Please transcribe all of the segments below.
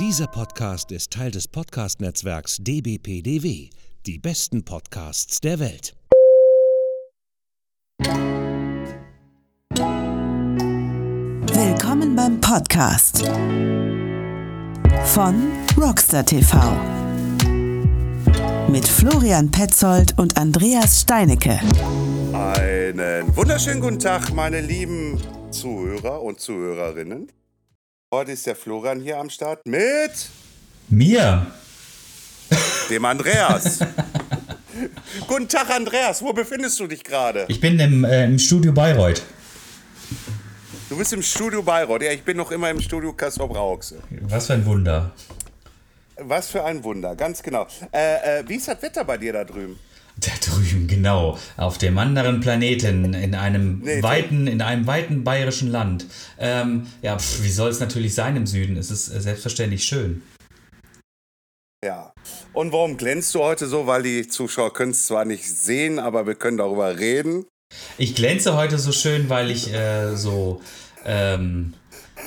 Dieser Podcast ist Teil des Podcast-Netzwerks dbpdw, die besten Podcasts der Welt. Willkommen beim Podcast von Rockstar TV mit Florian Petzold und Andreas Steinecke. Einen wunderschönen guten Tag, meine lieben Zuhörer und Zuhörerinnen. Heute ist der Florian hier am Start mit Mir. dem Andreas. guten Tag, Andreas. Wo befindest du dich gerade? Ich bin im, äh, im Studio Bayreuth. Du bist im Studio Bayreuth. Ja, ich bin noch immer im Studio Kassel Rauxel. Was für ein Wunder. Was für ein Wunder, ganz genau. Äh, äh, wie ist das Wetter bei dir da drüben? Da drüben, genau. Auf dem anderen Planeten, in einem Nee, weiten, in einem weiten bayerischen Land. Ähm, ja, pf, wie soll es natürlich sein im Süden? Es ist äh, selbstverständlich schön. Ja. Und warum glänzt du heute so? Weil die Zuschauer können es zwar nicht sehen, aber wir können darüber reden. Ich glänze heute so schön, weil ich äh, so. Ähm,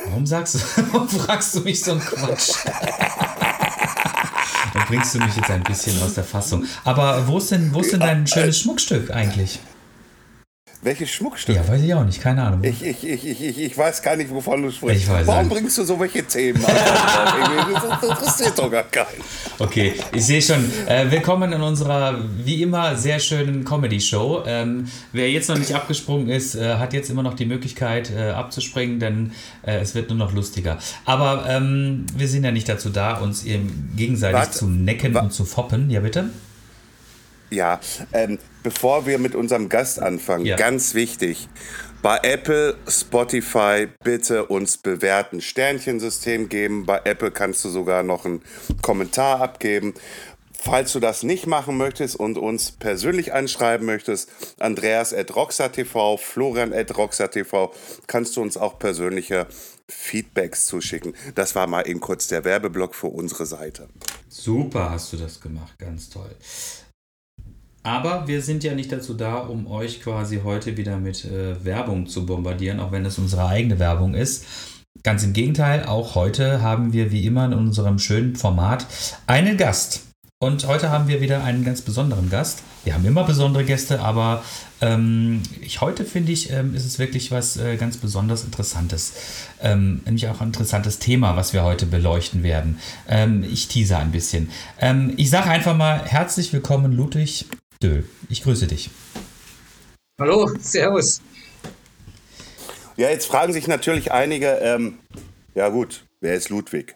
warum sagst du, warum fragst du mich so einen Quatsch? Bringst du mich jetzt ein bisschen aus der Fassung. Aber wo ist denn, wo ist denn dein schönes Schmuckstück eigentlich? Welches Schmuckstück? Ja, weiß ich auch nicht, keine Ahnung. Ich, ich, ich, ich, ich, weiß gar nicht, wovon du sprichst. Ich weiß Warum nicht. bringst du so welche Themen an? das interessiert doch gar keinen. Okay, ich sehe schon. Äh, willkommen in unserer, wie immer, sehr schönen Comedy-Show. Ähm, wer jetzt noch nicht abgesprungen ist, äh, hat jetzt immer noch die Möglichkeit äh, abzuspringen, denn äh, es wird nur noch lustiger. Aber ähm, wir sind ja nicht dazu da, uns gegenseitig Warte, zu necken wa- und zu foppen. Ja, bitte? Ja, ähm, bevor wir mit unserem Gast anfangen, Ja. ganz wichtig. Bei Apple, Spotify bitte uns bewerten. Sternchensystem geben. Bei Apple kannst du sogar noch einen Kommentar abgeben. Falls du das nicht machen möchtest und uns persönlich anschreiben möchtest, Andreas at roxatv, Florian at roxatv, kannst du uns auch persönliche Feedbacks zuschicken. Das war mal eben kurz der Werbeblock für unsere Seite. Super hast du das gemacht, ganz toll. Aber wir sind ja nicht dazu da, um euch quasi heute wieder mit äh, Werbung zu bombardieren, auch wenn es unsere eigene Werbung ist. Ganz im Gegenteil, auch heute haben wir wie immer in unserem schönen Format einen Gast. Und heute haben wir wieder einen ganz besonderen Gast. Wir haben immer besondere Gäste, aber ähm, ich, heute finde ich, ähm, ist es wirklich was äh, ganz besonders Interessantes. Ähm, nämlich auch ein interessantes Thema, was wir heute beleuchten werden. Ähm, ich tease ein bisschen. Ähm, ich sage einfach mal herzlich willkommen, Ludwig Döhl. Ich grüße dich. Hallo, Servus. Ja, jetzt fragen sich natürlich einige, ähm, ja gut, wer ist Ludwig?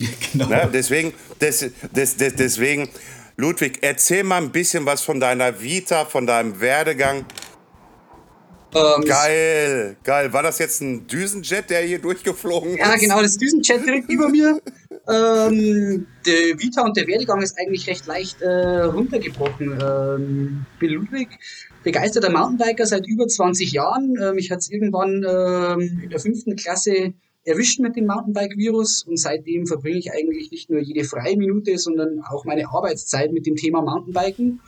Genau. Ne? Deswegen, des, des, des, deswegen, Ludwig, erzähl mal ein bisschen was von deiner Vita, von deinem Werdegang. Ähm, Geil, geil. War das jetzt ein Düsenjet, der hier durchgeflogen ist? Ja, genau, das Düsenjet direkt über mir. Ähm, der Vita und der Werdegang ist eigentlich recht leicht äh, runtergebrochen. Ähm, bin Ludwig, begeisterter Mountainbiker seit über 20 Jahren. Ähm, mich hat es irgendwann ähm, in der fünften Klasse erwischt mit dem Mountainbike-Virus und seitdem verbringe ich eigentlich nicht nur jede freie Minute, sondern auch meine Arbeitszeit mit dem Thema Mountainbiken.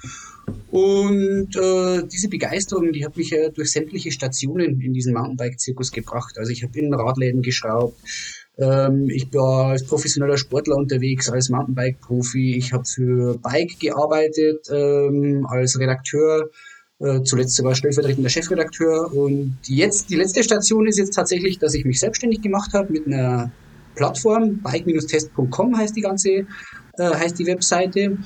Und äh, diese Begeisterung, die hat mich ja durch sämtliche Stationen in diesen Mountainbike-Zirkus gebracht. Also ich habe in Radläden geschraubt, ähm, ich war als professioneller Sportler unterwegs, als Mountainbike-Profi. Ich habe für Bike gearbeitet, ähm, als Redakteur, äh, zuletzt sogar stellvertretender Chefredakteur. Und jetzt, die letzte Station ist jetzt tatsächlich, dass ich mich selbstständig gemacht habe mit einer Plattform, bike-test.com heißt die ganze, äh, heißt die Webseite.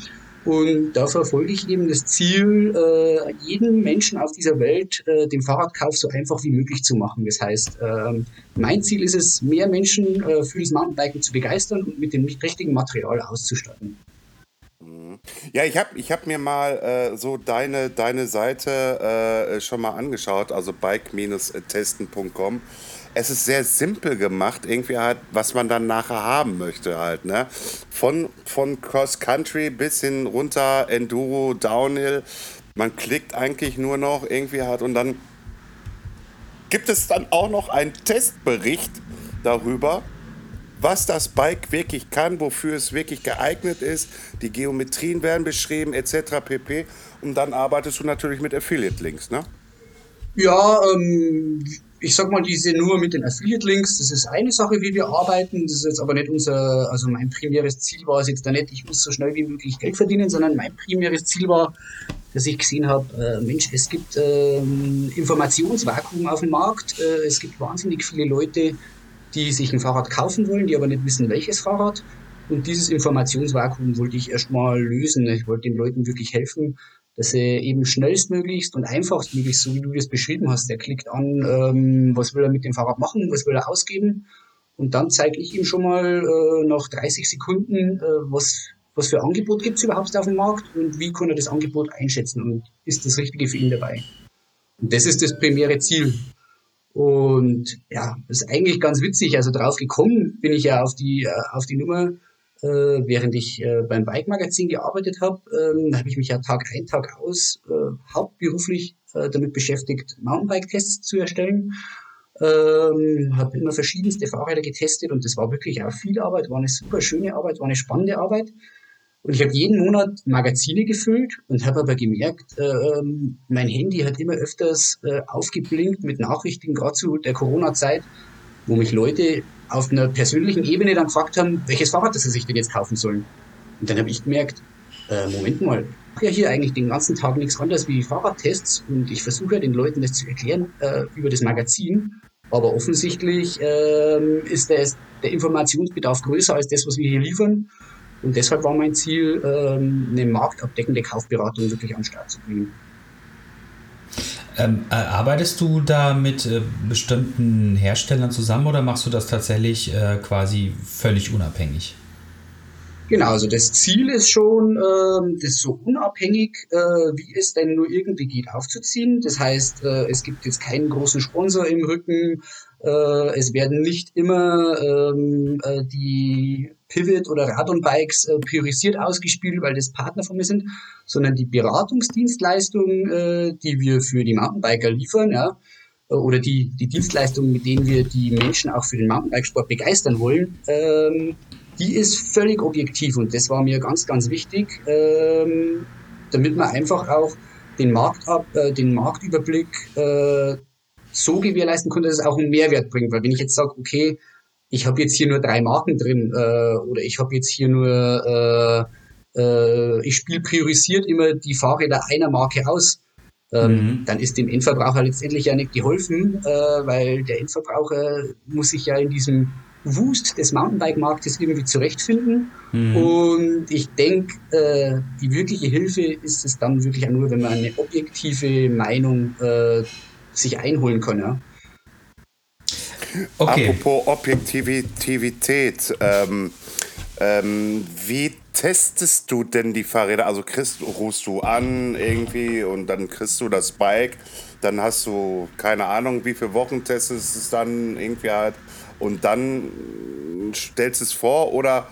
Und da verfolge ich eben das Ziel, äh, jeden Menschen auf dieser Welt äh, den Fahrradkauf so einfach wie möglich zu machen. Das heißt, ähm, mein Ziel ist es, mehr Menschen äh, für das Mountainbiken zu begeistern und mit dem richtigen Material auszustatten. Ja, ich habe ich hab mir mal äh, so deine, deine Seite äh, schon mal angeschaut, also bike-testen.com. Es ist sehr simpel gemacht, irgendwie halt, was man dann nachher haben möchte halt, ne? Von, von Cross-Country bis hin runter, Enduro, Downhill. Man klickt eigentlich nur noch irgendwie halt und dann gibt es dann auch noch einen Testbericht darüber, was das Bike wirklich kann, wofür es wirklich geeignet ist. Die Geometrien werden beschrieben, etc. pp. Und dann arbeitest du natürlich mit Affiliate-Links, ne? Ja, ähm, ich sag mal, diese nur mit den Affiliate-Links, das ist eine Sache, wie wir arbeiten. Das ist jetzt aber nicht unser, also mein primäres Ziel war es jetzt da nicht, ich muss so schnell wie möglich Geld verdienen, sondern mein primäres Ziel war, dass ich gesehen habe, äh, Mensch, es gibt äh, Informationsvakuum auf dem Markt. Äh, es gibt wahnsinnig viele Leute, die sich ein Fahrrad kaufen wollen, die aber nicht wissen, welches Fahrrad. Und dieses Informationsvakuum wollte ich erstmal lösen. Ich wollte den Leuten wirklich helfen, dass er eben schnellstmöglichst und einfachstmöglichst, so wie du das beschrieben hast, der klickt an, ähm, was will er mit dem Fahrrad machen, was will er ausgeben. Und dann zeige ich ihm schon mal äh, nach 30 Sekunden, äh, was, was für Angebot gibt es überhaupt auf dem Markt und wie kann er das Angebot einschätzen und ist das Richtige für ihn dabei. Und das ist das primäre Ziel. Und ja, das ist eigentlich ganz witzig. Also drauf gekommen bin ich ja auf die, äh, auf die Nummer, äh, während ich äh, beim Bike-Magazin gearbeitet habe, ähm, habe ich mich ja Tag ein, Tag aus äh, hauptberuflich äh, damit beschäftigt, Mountainbike-Tests zu erstellen. Ähm, habe immer verschiedenste Fahrräder getestet und das war wirklich auch viel Arbeit, war eine super schöne Arbeit, war eine spannende Arbeit. Und ich habe jeden Monat Magazine gefüllt und habe aber gemerkt, äh, mein Handy hat immer öfters äh, aufgeblinkt mit Nachrichten, gerade zu der Corona-Zeit, wo mich Leute auf einer persönlichen Ebene dann gefragt haben, welches Fahrrad das sie sich denn jetzt kaufen sollen. Und dann habe ich gemerkt, äh, Moment mal, ich mache ja hier eigentlich den ganzen Tag nichts anderes wie Fahrradtests und ich versuche ja den Leuten das zu erklären äh, über das Magazin. Aber offensichtlich äh, ist der, der Informationsbedarf größer als das, was wir hier liefern. Und deshalb war mein Ziel, ähm, eine marktabdeckende Kaufberatung wirklich an den Start zu bringen. Ähm, äh, arbeitest du da mit äh, bestimmten Herstellern zusammen oder machst du das tatsächlich äh, quasi völlig unabhängig? Genau, also das Ziel ist schon, äh, das so unabhängig, äh, wie es denn nur irgendwie geht, aufzuziehen. Das heißt, äh, es gibt jetzt keinen großen Sponsor im Rücken. Es werden nicht immer ähm, äh, die Pivot oder Radon-Bikes äh, priorisiert ausgespielt, weil das Partner von mir sind, sondern die Beratungsdienstleistungen, äh, die wir für die Mountainbiker liefern, ja, äh, oder die, die Dienstleistungen, mit denen wir die Menschen auch für den Mountainbikesport begeistern wollen, ähm, die ist völlig objektiv und das war mir ganz, ganz wichtig, ähm, damit man einfach auch den Markt ab, äh, den Marktüberblick äh, so gewährleisten konnte, dass es auch einen Mehrwert bringt. Weil wenn ich jetzt sage, okay, ich habe jetzt hier nur drei Marken drin äh, oder ich habe jetzt hier nur, äh, äh, ich spiele priorisiert immer die Fahrräder einer Marke aus, ähm, mhm. dann ist dem Endverbraucher letztendlich ja nicht geholfen, äh, weil der Endverbraucher muss sich ja in diesem Wust des Mountainbike-Marktes irgendwie zurechtfinden. Mhm. Und ich denke, äh, die wirkliche Hilfe ist es dann wirklich nur, wenn man eine objektive Meinung äh, sich einholen kann. Ja. Okay. Apropos Objektivität, ähm, ähm, wie testest du denn die Fahrräder? Also kriegst, rufst du an irgendwie und dann kriegst du das Bike, dann hast du keine Ahnung, wie viele Wochen testest es dann irgendwie halt und dann stellst es vor oder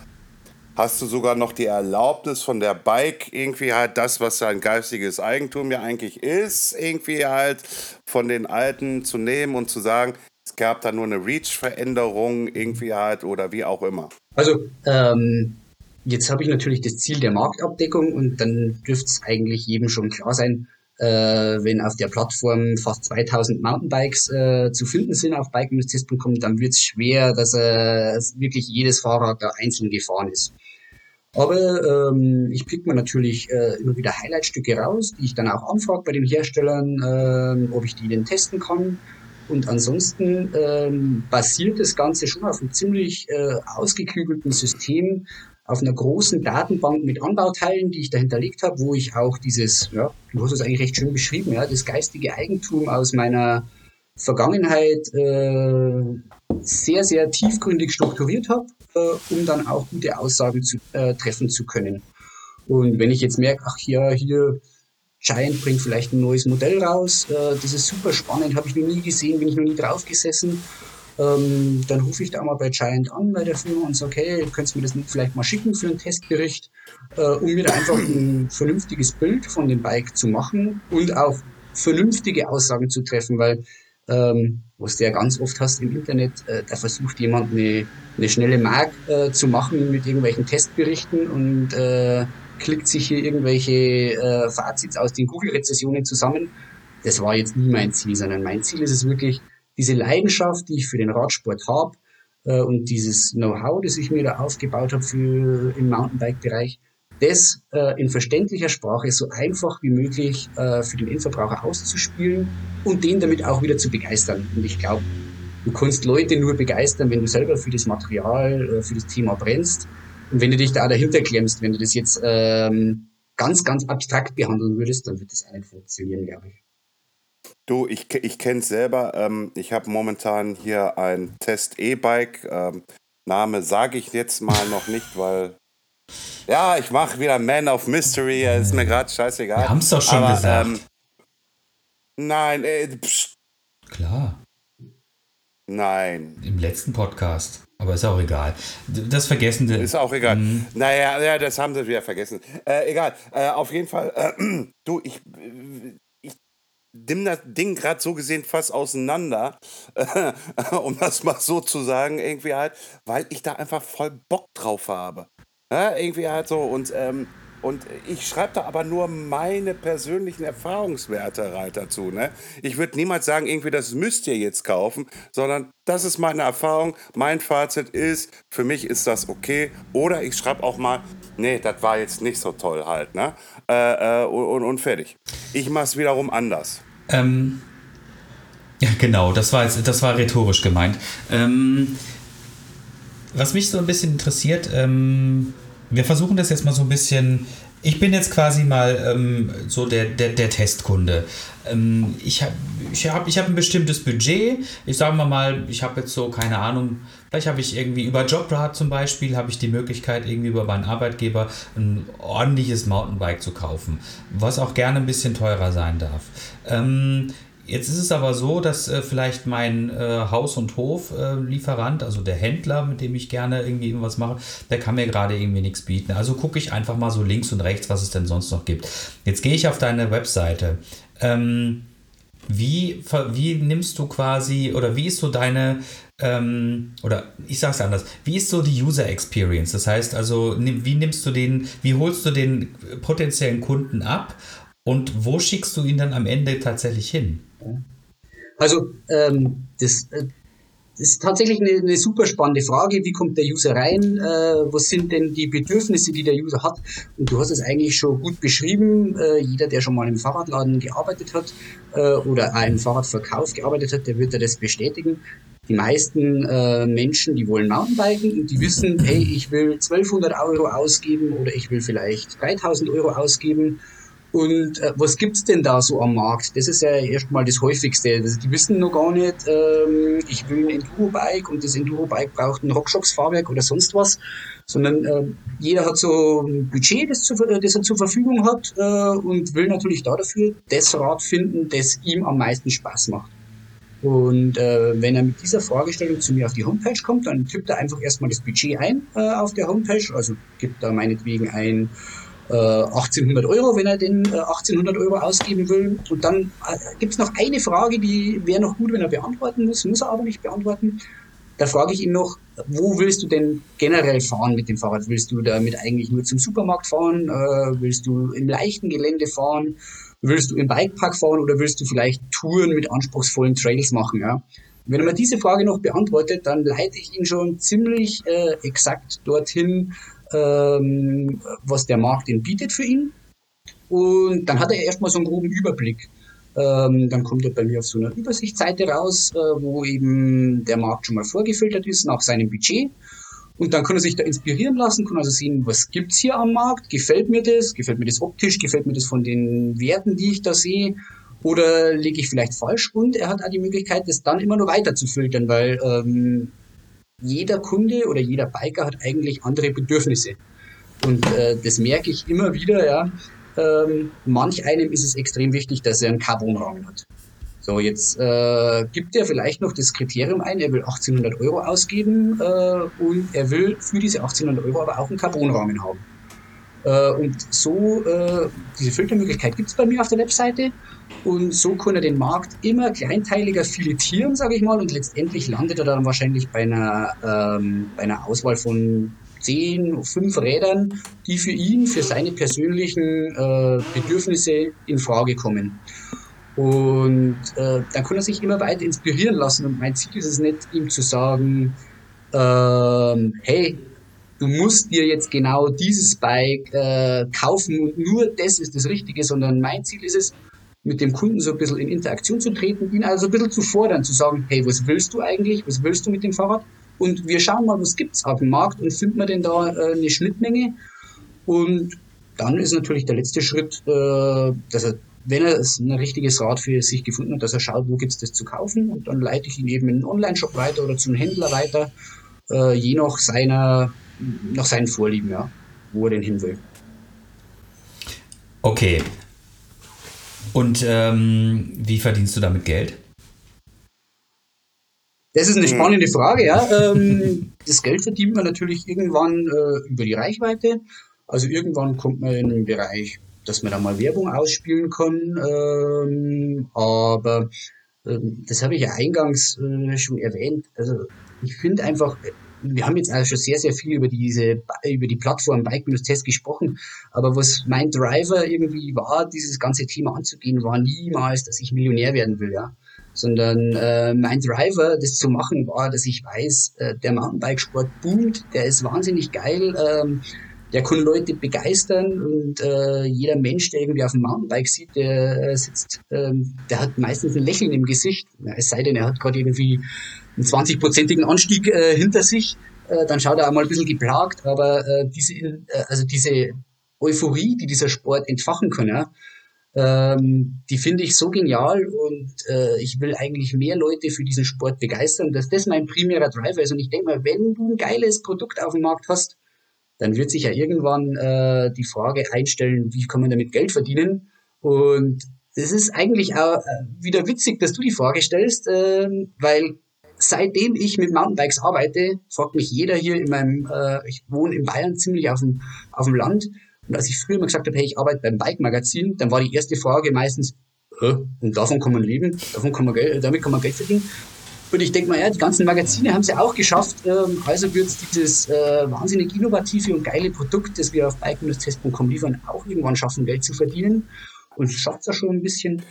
hast du sogar noch die Erlaubnis von der Bike, irgendwie halt das, was sein geistiges Eigentum ja eigentlich ist, irgendwie halt von den Alten zu nehmen und zu sagen, es gab da nur eine Reach-Veränderung irgendwie halt oder wie auch immer. Also, ähm, jetzt habe ich natürlich das Ziel der Marktabdeckung und dann dürfte es eigentlich jedem schon klar sein, äh, wenn auf der Plattform fast 2000 Mountainbikes äh, zu finden sind auf bike-test.com, dann wird es schwer, dass äh, wirklich jedes Fahrrad da einzeln gefahren ist. Aber ähm, ich pick mir natürlich äh, immer wieder Highlightstücke raus, die ich dann auch anfrage bei den Herstellern, äh, ob ich die denn testen kann. Und ansonsten ähm, basiert das Ganze schon auf einem ziemlich äh, ausgeklügelten System, auf einer großen Datenbank mit Anbauteilen, die ich da hinterlegt habe, wo ich auch dieses, ja, du hast es eigentlich recht schön beschrieben, ja, das geistige Eigentum aus meiner Vergangenheit äh, sehr, sehr tiefgründig strukturiert habe, äh, um dann auch gute Aussagen zu, äh, treffen zu können. Und wenn ich jetzt merke, ach ja, hier Giant bringt vielleicht ein neues Modell raus, äh, das ist super spannend, habe ich noch nie gesehen, bin ich noch nie drauf gesessen, ähm, dann rufe ich da mal bei Giant an, bei der Firma und sage, hey, könntest du mir das vielleicht mal schicken für einen Testbericht, äh, um mir da einfach ein vernünftiges Bild von dem Bike zu machen und auch vernünftige Aussagen zu treffen, weil ähm, was du ja ganz oft hast im Internet, äh, da versucht jemand eine, eine schnelle Mark äh, zu machen mit irgendwelchen Testberichten und äh, klickt sich hier irgendwelche äh, Fazits aus den Google-Rezessionen zusammen. Das war jetzt nie mein Ziel, sondern mein Ziel ist es wirklich, diese Leidenschaft, die ich für den Radsport habe äh, und dieses Know-how, das ich mir da aufgebaut habe im Mountainbike-Bereich, das äh, in verständlicher Sprache so einfach wie möglich äh, für den Endverbraucher auszuspielen und den damit auch wieder zu begeistern. Und ich glaube, du kannst Leute nur begeistern, wenn du selber für das Material, äh, für das Thema brennst. Und wenn du dich da dahinter klemmst, wenn du das jetzt ähm, ganz, ganz abstrakt behandeln würdest, dann wird das auch nicht funktionieren, glaube ich. Du, ich, ich kenne es selber. Ähm, ich habe momentan hier ein Test E-Bike. Ähm, Name sage ich jetzt mal noch nicht, weil ja, ich mache wieder Man of Mystery. Ist mir gerade scheißegal. Wir haben es doch schon Aber, gesagt. Ähm, nein, äh, pst. Klar. Nein. Im letzten Podcast. Aber ist auch egal. Das vergessen sie. Ist auch egal. Mhm. Naja, ja, das haben sie wieder vergessen. Äh, egal. Äh, auf jeden Fall, äh, du, ich, ich nimm das Ding gerade so gesehen fast auseinander, um das mal so zu sagen, irgendwie halt, weil ich da einfach voll Bock drauf habe. Ja, irgendwie halt so. Und, ähm, und ich schreibe da aber nur meine persönlichen Erfahrungswerte rein dazu. Ne? Ich würde niemals sagen, irgendwie, das müsst ihr jetzt kaufen, sondern das ist meine Erfahrung. Mein Fazit ist, für mich ist das okay. Oder ich schreibe auch mal, nee, das war jetzt nicht so toll halt. Ne? Äh, äh, und, und fertig. Ich mache es wiederum anders. Ähm, ja, genau, das war, jetzt, das war rhetorisch gemeint. Ähm, was mich so ein bisschen interessiert, ähm, wir versuchen das jetzt mal so ein bisschen. Ich bin jetzt quasi mal ähm, so der, der, der Testkunde. Ähm, ich habe ich hab, ich hab ein bestimmtes Budget. Ich sage mal mal, ich habe jetzt so, keine Ahnung, vielleicht habe ich irgendwie über Jobrad zum Beispiel, habe ich die Möglichkeit, irgendwie über meinen Arbeitgeber ein ordentliches Mountainbike zu kaufen, was auch gerne ein bisschen teurer sein darf. Ähm, Jetzt ist es aber so, dass äh, vielleicht mein äh, Haus- und Hof-Lieferant, äh, also der Händler, mit dem ich gerne irgendwie irgendwas mache, der kann mir gerade irgendwie nichts bieten. Also gucke ich einfach mal so links und rechts, was es denn sonst noch gibt. Jetzt gehe ich auf deine Webseite. Ähm, wie, wie nimmst du quasi, oder wie ist so deine, ähm, oder ich sage es anders, wie ist so die User Experience? Das heißt also, wie nimmst du den, wie holst du den potenziellen Kunden ab und wo schickst du ihn dann am Ende tatsächlich hin? Also ähm, das, äh, das, ist tatsächlich eine, eine, super spannende Frage. Wie kommt der User rein? Äh, was sind denn die Bedürfnisse, die der User hat? Und du hast es eigentlich schon gut beschrieben. Äh, jeder, der schon mal im Fahrradladen gearbeitet hat äh, oder auch im Fahrradverkauf gearbeitet hat, der wird ja das bestätigen. Die meisten äh, Menschen, die wollen Mountainbiken und die wissen, hey, ich will 1200 Euro ausgeben oder ich will vielleicht 3000 Euro ausgeben und äh, was gibt's denn da so am Markt? Das ist ja erstmal das Häufigste. Also die wissen noch gar nicht, ähm, ich will ein Enduro-Bike und das Enduro-Bike braucht ein Rockshox-Fahrwerk oder sonst was, sondern äh, jeder hat so ein Budget, das, zu, das er zur Verfügung hat äh, und will natürlich da dafür das Rad finden, das ihm am meisten Spaß macht. Und äh, wenn er mit dieser Fragestellung zu mir auf die Homepage kommt, dann tippt er einfach erstmal das Budget ein äh, auf der Homepage, also gibt da meinetwegen ein 1800 äh, Euro, wenn er den 1800 äh, Euro ausgeben will. Und dann äh, gibt es noch eine Frage, die wäre noch gut, wenn er beantworten muss, muss er aber nicht beantworten. Da frage ich ihn noch, wo willst du denn generell fahren mit dem Fahrrad? Willst du damit eigentlich nur zum Supermarkt fahren? willst du im leichten Gelände fahren? Willst du im Bikepark fahren oder willst du vielleicht Touren mit anspruchsvollen Trails machen? Ja? Wenn er mir diese Frage noch beantwortet, dann leite ich ihn schon ziemlich äh, exakt dorthin, ähm, was der Markt denn bietet für ihn. Und dann hat er erstmal so einen groben Überblick. Ähm, dann kommt er bei mir auf so einer Übersichtsseite raus, äh, wo eben der Markt schon mal vorgefiltert ist nach seinem Budget. Und dann kann er sich da inspirieren lassen, kann also sehen, was gibt's hier am Markt, gefällt mir das, gefällt mir das optisch, gefällt mir das von den Werten, die ich da sehe, oder lege ich vielleicht falsch und er hat auch die Möglichkeit, das dann immer noch weiter zu filtern, weil ähm, jeder Kunde oder jeder Biker hat eigentlich andere Bedürfnisse. Und äh, das merke ich immer wieder, ja. Ähm, manch einem ist es extrem wichtig, dass er einen Carbonrahmen hat. So, jetzt äh, gibt er vielleicht noch das Kriterium ein, er will 1800 Euro ausgeben äh, und er will für diese 1800 Euro aber auch einen Carbonrahmen haben. Äh, und so, äh, diese Filtermöglichkeit gibt es bei mir auf der Webseite. Und so kann er den Markt immer kleinteiliger filetieren, sage ich mal. Und letztendlich landet er dann wahrscheinlich bei einer, ähm, bei einer Auswahl von zehn, fünf Rädern, die für ihn, für seine persönlichen äh, Bedürfnisse in Frage kommen. Und äh, dann kann er sich immer weiter inspirieren lassen. Und mein Ziel ist es nicht, ihm zu sagen, ähm, hey, du musst dir jetzt genau dieses Bike äh, kaufen und nur das ist das Richtige, sondern mein Ziel ist es, mit dem Kunden so ein bisschen in Interaktion zu treten, ihn also ein bisschen zu fordern, zu sagen, hey, was willst du eigentlich, was willst du mit dem Fahrrad? Und wir schauen mal, was gibt's auf dem Markt und finden wir denn da äh, eine Schnittmenge? Und dann ist natürlich der letzte Schritt, äh, dass er, wenn er ein richtiges Rad für sich gefunden hat, dass er schaut, wo gibt's das zu kaufen und dann leite ich ihn eben in einen Online-Shop weiter oder zum Händler weiter, äh, je nach seiner, nach seinen Vorlieben, ja, wo er denn hin will. Okay. Und ähm, wie verdienst du damit Geld? Das ist eine spannende Frage, ja. Ähm, das Geld verdient man natürlich irgendwann äh, über die Reichweite. Also irgendwann kommt man in den Bereich, dass man da mal Werbung ausspielen kann. Ähm, aber ähm, das habe ich ja eingangs äh, schon erwähnt. Also ich finde einfach, wir haben jetzt also schon sehr, sehr viel über diese, über die Plattform Bike-Test gesprochen. Aber was mein Driver irgendwie war, dieses ganze Thema anzugehen, war niemals, dass ich Millionär werden will, ja. Sondern äh, mein Driver, das zu machen, war, dass ich weiß, äh, der Mountainbikesport boomt, der ist wahnsinnig geil. Ähm, der kann Leute begeistern und äh, jeder Mensch, der irgendwie auf dem Mountainbike sieht, der äh, sitzt, ähm, der hat meistens ein Lächeln im Gesicht. Ja, es sei denn, er hat gerade irgendwie einen 20-prozentigen Anstieg äh, hinter sich, äh, dann schaut er auch mal ein bisschen geplagt, aber äh, diese, äh, also diese Euphorie, die dieser Sport entfachen kann, ja, ähm, die finde ich so genial und äh, ich will eigentlich mehr Leute für diesen Sport begeistern, dass das mein primärer Driver ist. Und ich denke mal, wenn du ein geiles Produkt auf dem Markt hast, dann wird sich ja irgendwann äh, die Frage einstellen, wie kann man damit Geld verdienen? Und das ist eigentlich auch wieder witzig, dass du die Frage stellst, äh, weil seitdem ich mit Mountainbikes arbeite, fragt mich jeder hier in meinem, äh, ich wohne in Bayern ziemlich auf dem, auf dem Land. Und als ich früher mal gesagt habe, hey, ich arbeite beim Bike-Magazin, dann war die erste Frage meistens, und davon kann man leben, davon kann man Geld, damit kann man Geld verdienen. Und ich denke mal, ja, die ganzen Magazine haben es ja auch geschafft. Ähm, also wird es dieses äh, wahnsinnig innovative und geile Produkt, das wir auf bike-test.com liefern, auch irgendwann schaffen, Geld zu verdienen. Und schafft es ja schon ein bisschen.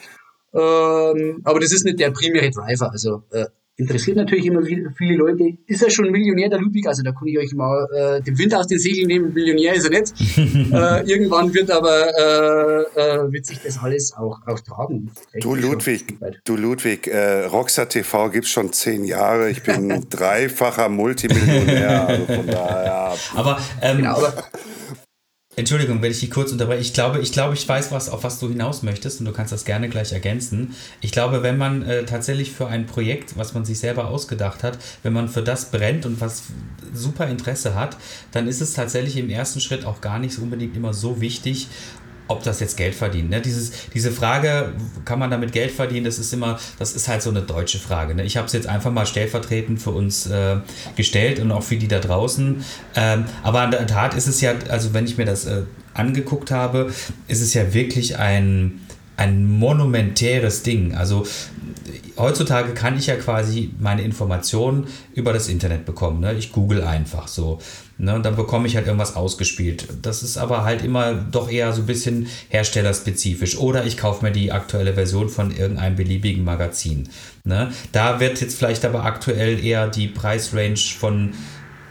Ähm, aber das ist nicht der primäre Driver. Also äh, interessiert natürlich immer viele Leute. Ist er schon Millionär, der Ludwig? Also da kann ich euch mal äh, den Wind aus den Segeln nehmen. Millionär ist er nicht. äh, irgendwann wird aber äh, äh, wird sich das alles auch, auch tragen. Du Ludwig, du Ludwig, äh, Rockstar TV gibt es schon zehn Jahre. Ich bin dreifacher Multimillionär. Also von daher. Aber, ähm, genau, aber Entschuldigung, wenn ich dich kurz unterbreche. Ich glaube, ich glaube, ich weiß, was, auf was du hinaus möchtest und du kannst das gerne gleich ergänzen. Ich glaube, wenn man äh, tatsächlich für ein Projekt, was man sich selber ausgedacht hat, wenn man für das brennt und was super Interesse hat, dann ist es tatsächlich im ersten Schritt auch gar nicht unbedingt immer so wichtig, ob das jetzt Geld verdient. Ne? Dieses, diese Frage, kann man damit Geld verdienen, das ist immer, das ist halt so eine deutsche Frage. Ne? Ich habe es jetzt einfach mal stellvertretend für uns äh, gestellt und auch für die da draußen. Ähm, aber in der Tat ist es ja, also wenn ich mir das äh, angeguckt habe, ist es ja wirklich ein, ein monumentäres Ding. Also heutzutage kann ich ja quasi meine Informationen über das Internet bekommen. Ne? Ich google einfach so. Ne, und dann bekomme ich halt irgendwas ausgespielt. Das ist aber halt immer doch eher so ein bisschen herstellerspezifisch. Oder ich kaufe mir die aktuelle Version von irgendeinem beliebigen Magazin. Ne? Da wird jetzt vielleicht aber aktuell eher die Preisrange von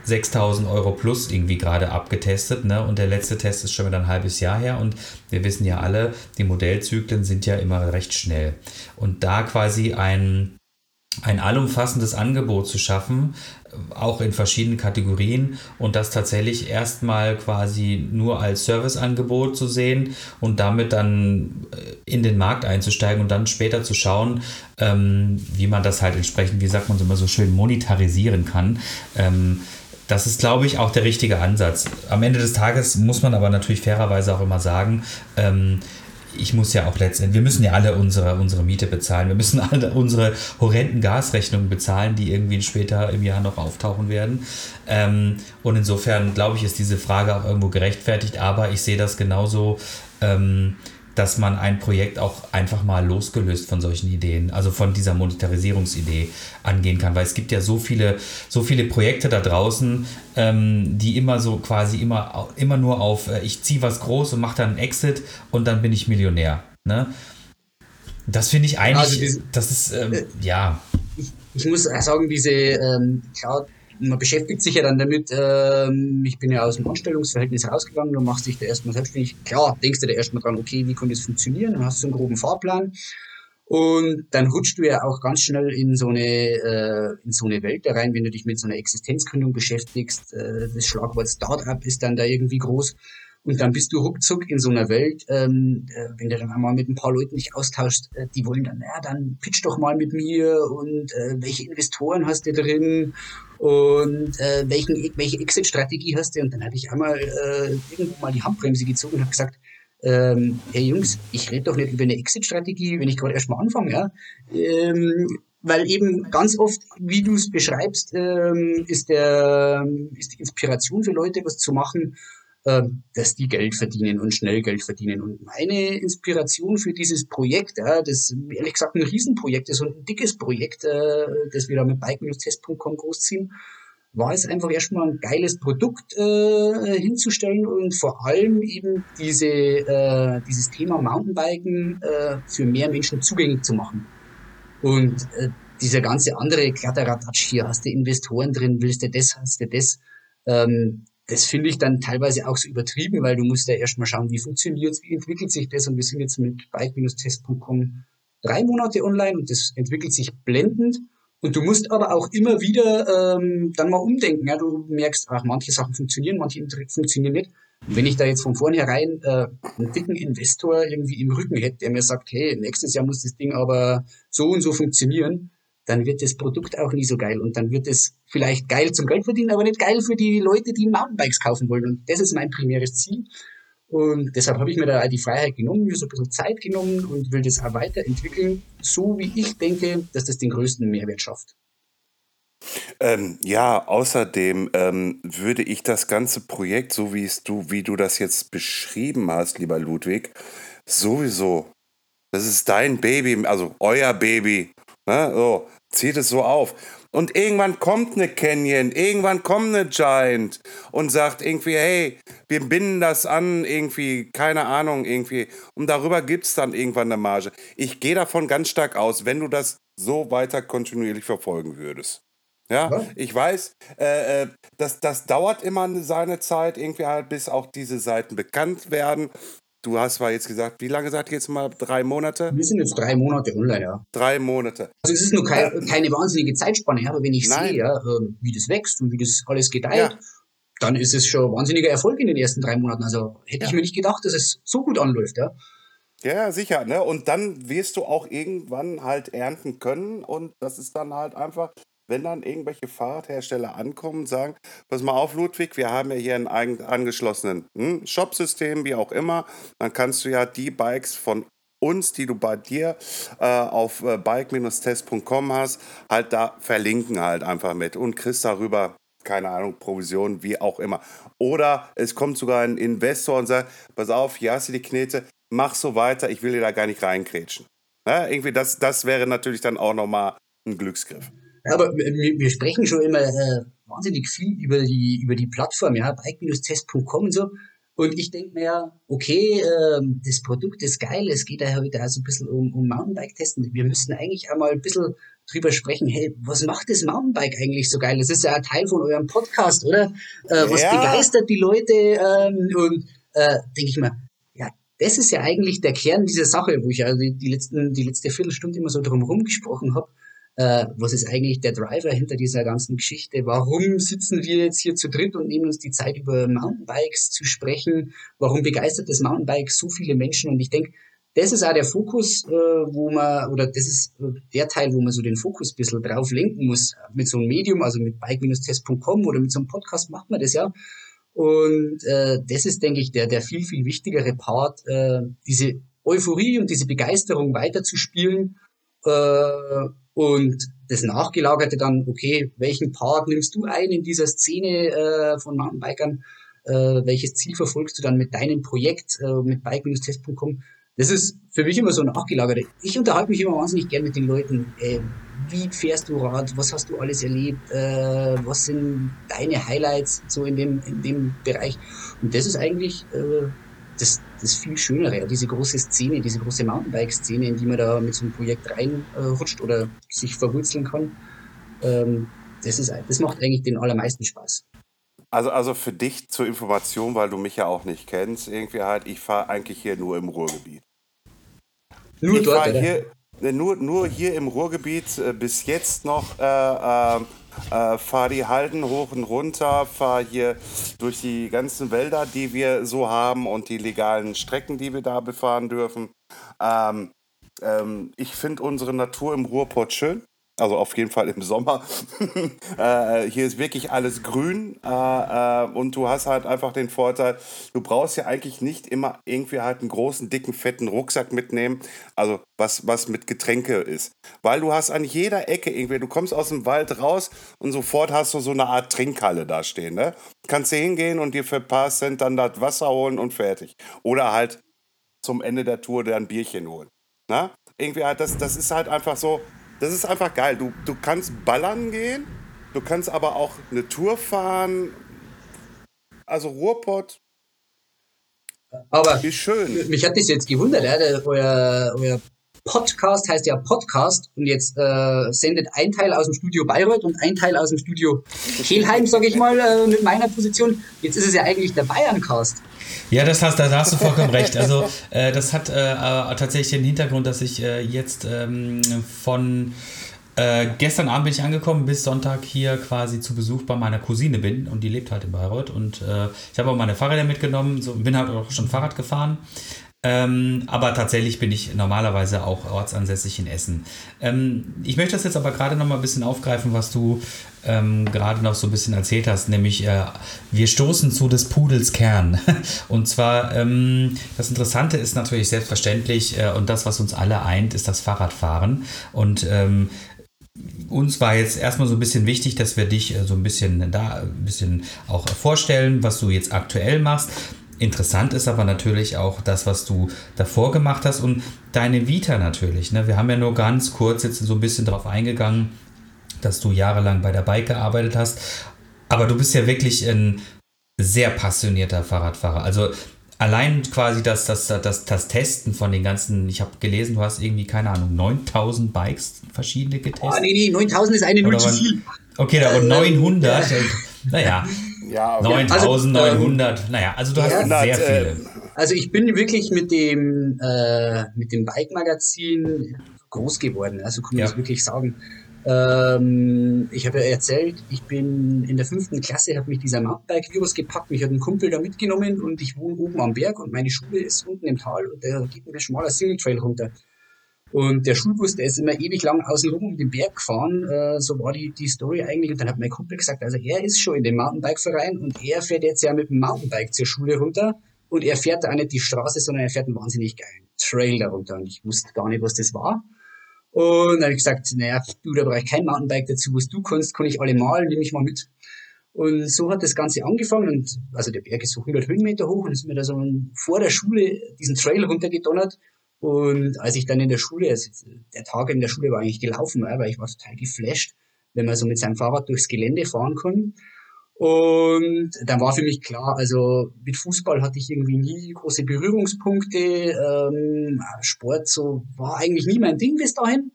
6000 Euro plus irgendwie gerade abgetestet. Ne? Und der letzte Test ist schon wieder ein halbes Jahr her. Und wir wissen ja alle, die Modellzyklen sind ja immer recht schnell. Und da quasi ein ein allumfassendes Angebot zu schaffen, auch in verschiedenen Kategorien und das tatsächlich erstmal quasi nur als Serviceangebot zu sehen und damit dann äh, in den Markt einzusteigen und dann später zu schauen, ähm, wie man das halt entsprechend, wie sagt man so immer so schön, monetarisieren kann. Ähm, das ist, glaube ich, auch der richtige Ansatz. Am Ende des Tages muss man aber natürlich fairerweise auch immer sagen, ähm, ich muss ja auch letztendlich, wir müssen ja alle unsere, unsere Miete bezahlen. Wir müssen alle unsere horrenden Gasrechnungen bezahlen, die irgendwie später im Jahr noch auftauchen werden. Ähm, und insofern, glaube ich, ist diese Frage auch irgendwo gerechtfertigt. Aber ich sehe das genauso. Ähm, dass man ein Projekt auch einfach mal losgelöst von solchen Ideen, also von dieser Monetarisierungsidee angehen kann, weil es gibt ja so viele, so viele Projekte da draußen, ähm, die immer so quasi immer, immer nur auf, äh, ich ziehe was groß und mache dann einen Exit und dann bin ich Millionär. Ne? Das finde ich eigentlich, also diese, das ist, ähm, äh, ja. Ich, ich, muss sagen, diese, ähm, klar, man beschäftigt sich ja dann damit, ähm, ich bin ja aus dem Anstellungsverhältnis rausgegangen, du machst dich da erstmal selbstständig. Klar, denkst du da erstmal dran, okay, wie kann das funktionieren? Dann hast du einen groben Fahrplan. Und dann rutschst du ja auch ganz schnell in so eine, äh, in so eine Welt da rein, wenn du dich mit so einer Existenzgründung beschäftigst. Äh, das Schlagwort Startup ist dann da irgendwie groß. Und dann bist du ruckzuck in so einer Welt, ähm, äh, wenn du dann einmal mit ein paar Leuten dich austauschst, äh, die wollen dann, ja, dann pitch doch mal mit mir und äh, welche Investoren hast du drin und äh, welchen, welche Exit-Strategie hast du? Und dann habe ich einmal äh, irgendwo mal die Handbremse gezogen und habe gesagt, ähm, hey Jungs, ich rede doch nicht über eine Exit-Strategie, wenn ich gerade erst mal anfange, ja. Ähm, weil eben ganz oft, wie du es beschreibst, ähm, ist, der, ist die Inspiration für Leute, was zu machen, dass die Geld verdienen und schnell Geld verdienen. Und meine Inspiration für dieses Projekt, ja, das ehrlich gesagt ein Riesenprojekt ist und ein dickes Projekt, äh, das wir da mit bike-test.com großziehen, war es einfach erstmal ein geiles Produkt äh, hinzustellen und vor allem eben diese, äh, dieses Thema Mountainbiken äh, für mehr Menschen zugänglich zu machen. Und äh, dieser ganze andere Kladderadatsch hier, hast du Investoren drin, willst du das, hast du das, ähm, das finde ich dann teilweise auch so übertrieben, weil du musst ja erstmal schauen, wie funktioniert es, wie entwickelt sich das und wir sind jetzt mit bike-test.com drei Monate online und das entwickelt sich blendend und du musst aber auch immer wieder ähm, dann mal umdenken. Ja? Du merkst, ach, manche Sachen funktionieren, manche funktionieren nicht. Und wenn ich da jetzt von vornherein äh, einen dicken Investor irgendwie im Rücken hätte, der mir sagt, hey, nächstes Jahr muss das Ding aber so und so funktionieren, dann wird das Produkt auch nie so geil. Und dann wird es vielleicht geil zum Geld verdienen, aber nicht geil für die Leute, die Mountainbikes kaufen wollen. Und das ist mein primäres Ziel. Und deshalb habe ich mir da die Freiheit genommen, mir so ein bisschen Zeit genommen und will das auch weiterentwickeln, so wie ich denke, dass das den größten Mehrwert schafft. Ähm, ja, außerdem ähm, würde ich das ganze Projekt, so wie du, wie du das jetzt beschrieben hast, lieber Ludwig, sowieso, das ist dein Baby, also euer Baby. Ne? So, zieht es so auf. Und irgendwann kommt eine Canyon, irgendwann kommt eine Giant und sagt irgendwie, hey, wir binden das an, irgendwie, keine Ahnung, irgendwie. Und darüber gibt es dann irgendwann eine Marge. Ich gehe davon ganz stark aus, wenn du das so weiter kontinuierlich verfolgen würdest. Ja, ja. ich weiß, äh, äh das, das dauert immer seine Zeit, irgendwie halt, bis auch diese Seiten bekannt werden. Du hast zwar jetzt gesagt, wie lange seid ihr jetzt mal? Drei Monate? Wir sind jetzt drei Monate online, ja. Drei Monate. Also es ist nur kein, äh, keine wahnsinnige Zeitspanne, aber wenn ich Nein. sehe, ja, ähm, wie das wächst und wie das alles gedeiht, ja. dann ist es schon wahnsinniger Erfolg in den ersten drei Monaten. Also hätte ja. ich mir nicht gedacht, dass es so gut anläuft, ja. Ja, sicher, ne? Und dann wirst du auch irgendwann halt ernten können und das ist dann halt einfach wenn dann irgendwelche Fahrradhersteller ankommen und sagen, pass mal auf, Ludwig, wir haben ja hier ein angeschlossenen hm, Shop-System, wie auch immer, dann kannst du ja die Bikes von uns, die du bei dir äh, auf äh, bike-test.com hast, halt da verlinken halt einfach mit und kriegst darüber keine Ahnung, Provision, wie auch immer. Oder es kommt sogar ein Investor und sagt, pass auf, hier hast du die Knete, mach so weiter, ich will dir da gar nicht reinkrätschen. Ja, irgendwie das, das wäre natürlich dann auch nochmal ein Glücksgriff. Aber wir, wir sprechen schon immer äh, wahnsinnig viel über die, über die Plattform, ja, bike-test.com und so. Und ich denke mir ja, okay, äh, das Produkt ist geil, es geht ja heute also ein bisschen um, um Mountainbike-Testen. Wir müssen eigentlich einmal ein bisschen drüber sprechen, hey, was macht das Mountainbike eigentlich so geil? Das ist ja ein Teil von eurem Podcast, oder? Äh, was ja. begeistert die Leute? Ähm, und äh, denke ich mir, ja, das ist ja eigentlich der Kern dieser Sache, wo ich also die, die, letzten, die letzte Viertelstunde immer so drum herum gesprochen habe äh, was ist eigentlich der Driver hinter dieser ganzen Geschichte? Warum sitzen wir jetzt hier zu dritt und nehmen uns die Zeit über Mountainbikes zu sprechen? Warum begeistert das Mountainbike so viele Menschen? Und ich denke, das ist auch der Fokus, äh, wo man, oder das ist der Teil, wo man so den Fokus ein bisschen drauf lenken muss. Mit so einem Medium, also mit bike-test.com oder mit so einem Podcast macht man das ja. Und äh, das ist, denke ich, der, der viel, viel wichtigere Part, äh, diese Euphorie und diese Begeisterung weiterzuspielen äh, und das Nachgelagerte dann, okay, welchen Part nimmst du ein in dieser Szene äh, von Mountainbikern? Äh, welches Ziel verfolgst du dann mit deinem Projekt, äh, mit bike-test.com? Das ist für mich immer so nachgelagert. Ich unterhalte mich immer wahnsinnig gern mit den Leuten. Äh, wie fährst du Rad? Was hast du alles erlebt? Äh, was sind deine Highlights so in dem, in dem Bereich? Und das ist eigentlich äh, das, das viel Schönere, diese große Szene, diese große Mountainbike-Szene, in die man da mit so einem Projekt reinrutscht oder sich verwurzeln kann. Ähm, das, ist, das macht eigentlich den allermeisten Spaß. Also, also für dich zur Information, weil du mich ja auch nicht kennst, irgendwie halt, ich fahre eigentlich hier nur im Ruhrgebiet. Nur ich dort, hier, ne, nur, nur hier im Ruhrgebiet äh, bis jetzt noch äh, äh, äh, fahre die Halden hoch und runter, fahre hier durch die ganzen Wälder, die wir so haben und die legalen Strecken, die wir da befahren dürfen. Ähm, ähm, ich finde unsere Natur im Ruhrpott schön. Also auf jeden Fall im Sommer. äh, hier ist wirklich alles grün äh, äh, und du hast halt einfach den Vorteil, du brauchst ja eigentlich nicht immer irgendwie halt einen großen, dicken, fetten Rucksack mitnehmen, also was, was mit Getränke ist. Weil du hast an jeder Ecke irgendwie, du kommst aus dem Wald raus und sofort hast du so eine Art Trinkhalle da stehen. Ne? Kannst du hingehen und dir für ein paar Cent dann das Wasser holen und fertig. Oder halt zum Ende der Tour dir ein Bierchen holen. Na? Irgendwie halt, das, das ist halt einfach so, das ist einfach geil. Du, du kannst ballern gehen, du kannst aber auch eine Tour fahren. Also Ruhrpott. Aber ist schön. Mich hat das jetzt gewundert, ja, euer, euer Podcast heißt ja Podcast und jetzt äh, sendet ein Teil aus dem Studio Bayreuth und ein Teil aus dem Studio Kelheim, sage ich mal, äh, mit meiner Position. Jetzt ist es ja eigentlich der Bayerncast. Ja, das hast, da hast du vollkommen recht. Also äh, das hat äh, äh, tatsächlich den Hintergrund, dass ich äh, jetzt ähm, von äh, gestern Abend bin ich angekommen, bis Sonntag hier quasi zu Besuch bei meiner Cousine bin und die lebt halt in Bayreuth und äh, ich habe auch meine Fahrräder mitgenommen, so, bin halt auch schon Fahrrad gefahren. Ähm, aber tatsächlich bin ich normalerweise auch ortsansässig in Essen. Ähm, ich möchte das jetzt aber gerade noch mal ein bisschen aufgreifen, was du ähm, gerade noch so ein bisschen erzählt hast, nämlich äh, wir stoßen zu des Pudels Kern. Und zwar, ähm, das Interessante ist natürlich selbstverständlich äh, und das, was uns alle eint, ist das Fahrradfahren. Und ähm, uns war jetzt erstmal so ein bisschen wichtig, dass wir dich äh, so ein bisschen da ein bisschen auch vorstellen, was du jetzt aktuell machst. Interessant ist aber natürlich auch das, was du davor gemacht hast und deine Vita natürlich. Ne? Wir haben ja nur ganz kurz jetzt so ein bisschen darauf eingegangen, dass du jahrelang bei der Bike gearbeitet hast. Aber du bist ja wirklich ein sehr passionierter Fahrradfahrer. Also allein quasi das, das, das, das Testen von den ganzen, ich habe gelesen, du hast irgendwie, keine Ahnung, 9000 Bikes verschiedene getestet. Oh, nee, nee, 9000 ist eine Null zu viel. Okay, da und 900. Äh, naja, ja, okay. 9900, also, ähm, naja, also du hast sehr äh, viele. Also ich bin wirklich mit dem, äh, mit dem Bike-Magazin groß geworden, also kann man ja. das wirklich sagen. Ähm, ich habe ja erzählt, ich bin in der fünften Klasse, habe mich dieser Mountainbike-Virus gepackt, mich hat ein Kumpel da mitgenommen und ich wohne oben am Berg und meine Schule ist unten im Tal und da geht ein schmaler Single Trail runter. Und der Schulbus, der ist immer ewig lang außen rum um den Berg gefahren. Äh, so war die, die Story eigentlich. Und dann hat mein Kumpel gesagt, also er ist schon in dem Mountainbike-Verein und er fährt jetzt ja mit dem Mountainbike zur Schule runter. Und er fährt da auch nicht die Straße, sondern er fährt einen wahnsinnig geilen Trail darunter. Und ich wusste gar nicht, was das war. Und dann habe ich gesagt, naja, du, da brauche ich kein Mountainbike dazu. Was du kannst, kann ich alle mal, nehme ich mal mit. Und so hat das Ganze angefangen. Und also der Berg ist so 100 Höhenmeter hoch und ist mir da so vor der Schule diesen Trail runtergedonnert. Und als ich dann in der Schule, also der Tag in der Schule war eigentlich gelaufen, weil ich war total geflasht, wenn man so mit seinem Fahrrad durchs Gelände fahren kann. Und dann war für mich klar, also mit Fußball hatte ich irgendwie nie große Berührungspunkte. Ähm, Sport so war eigentlich nie mein Ding bis dahin.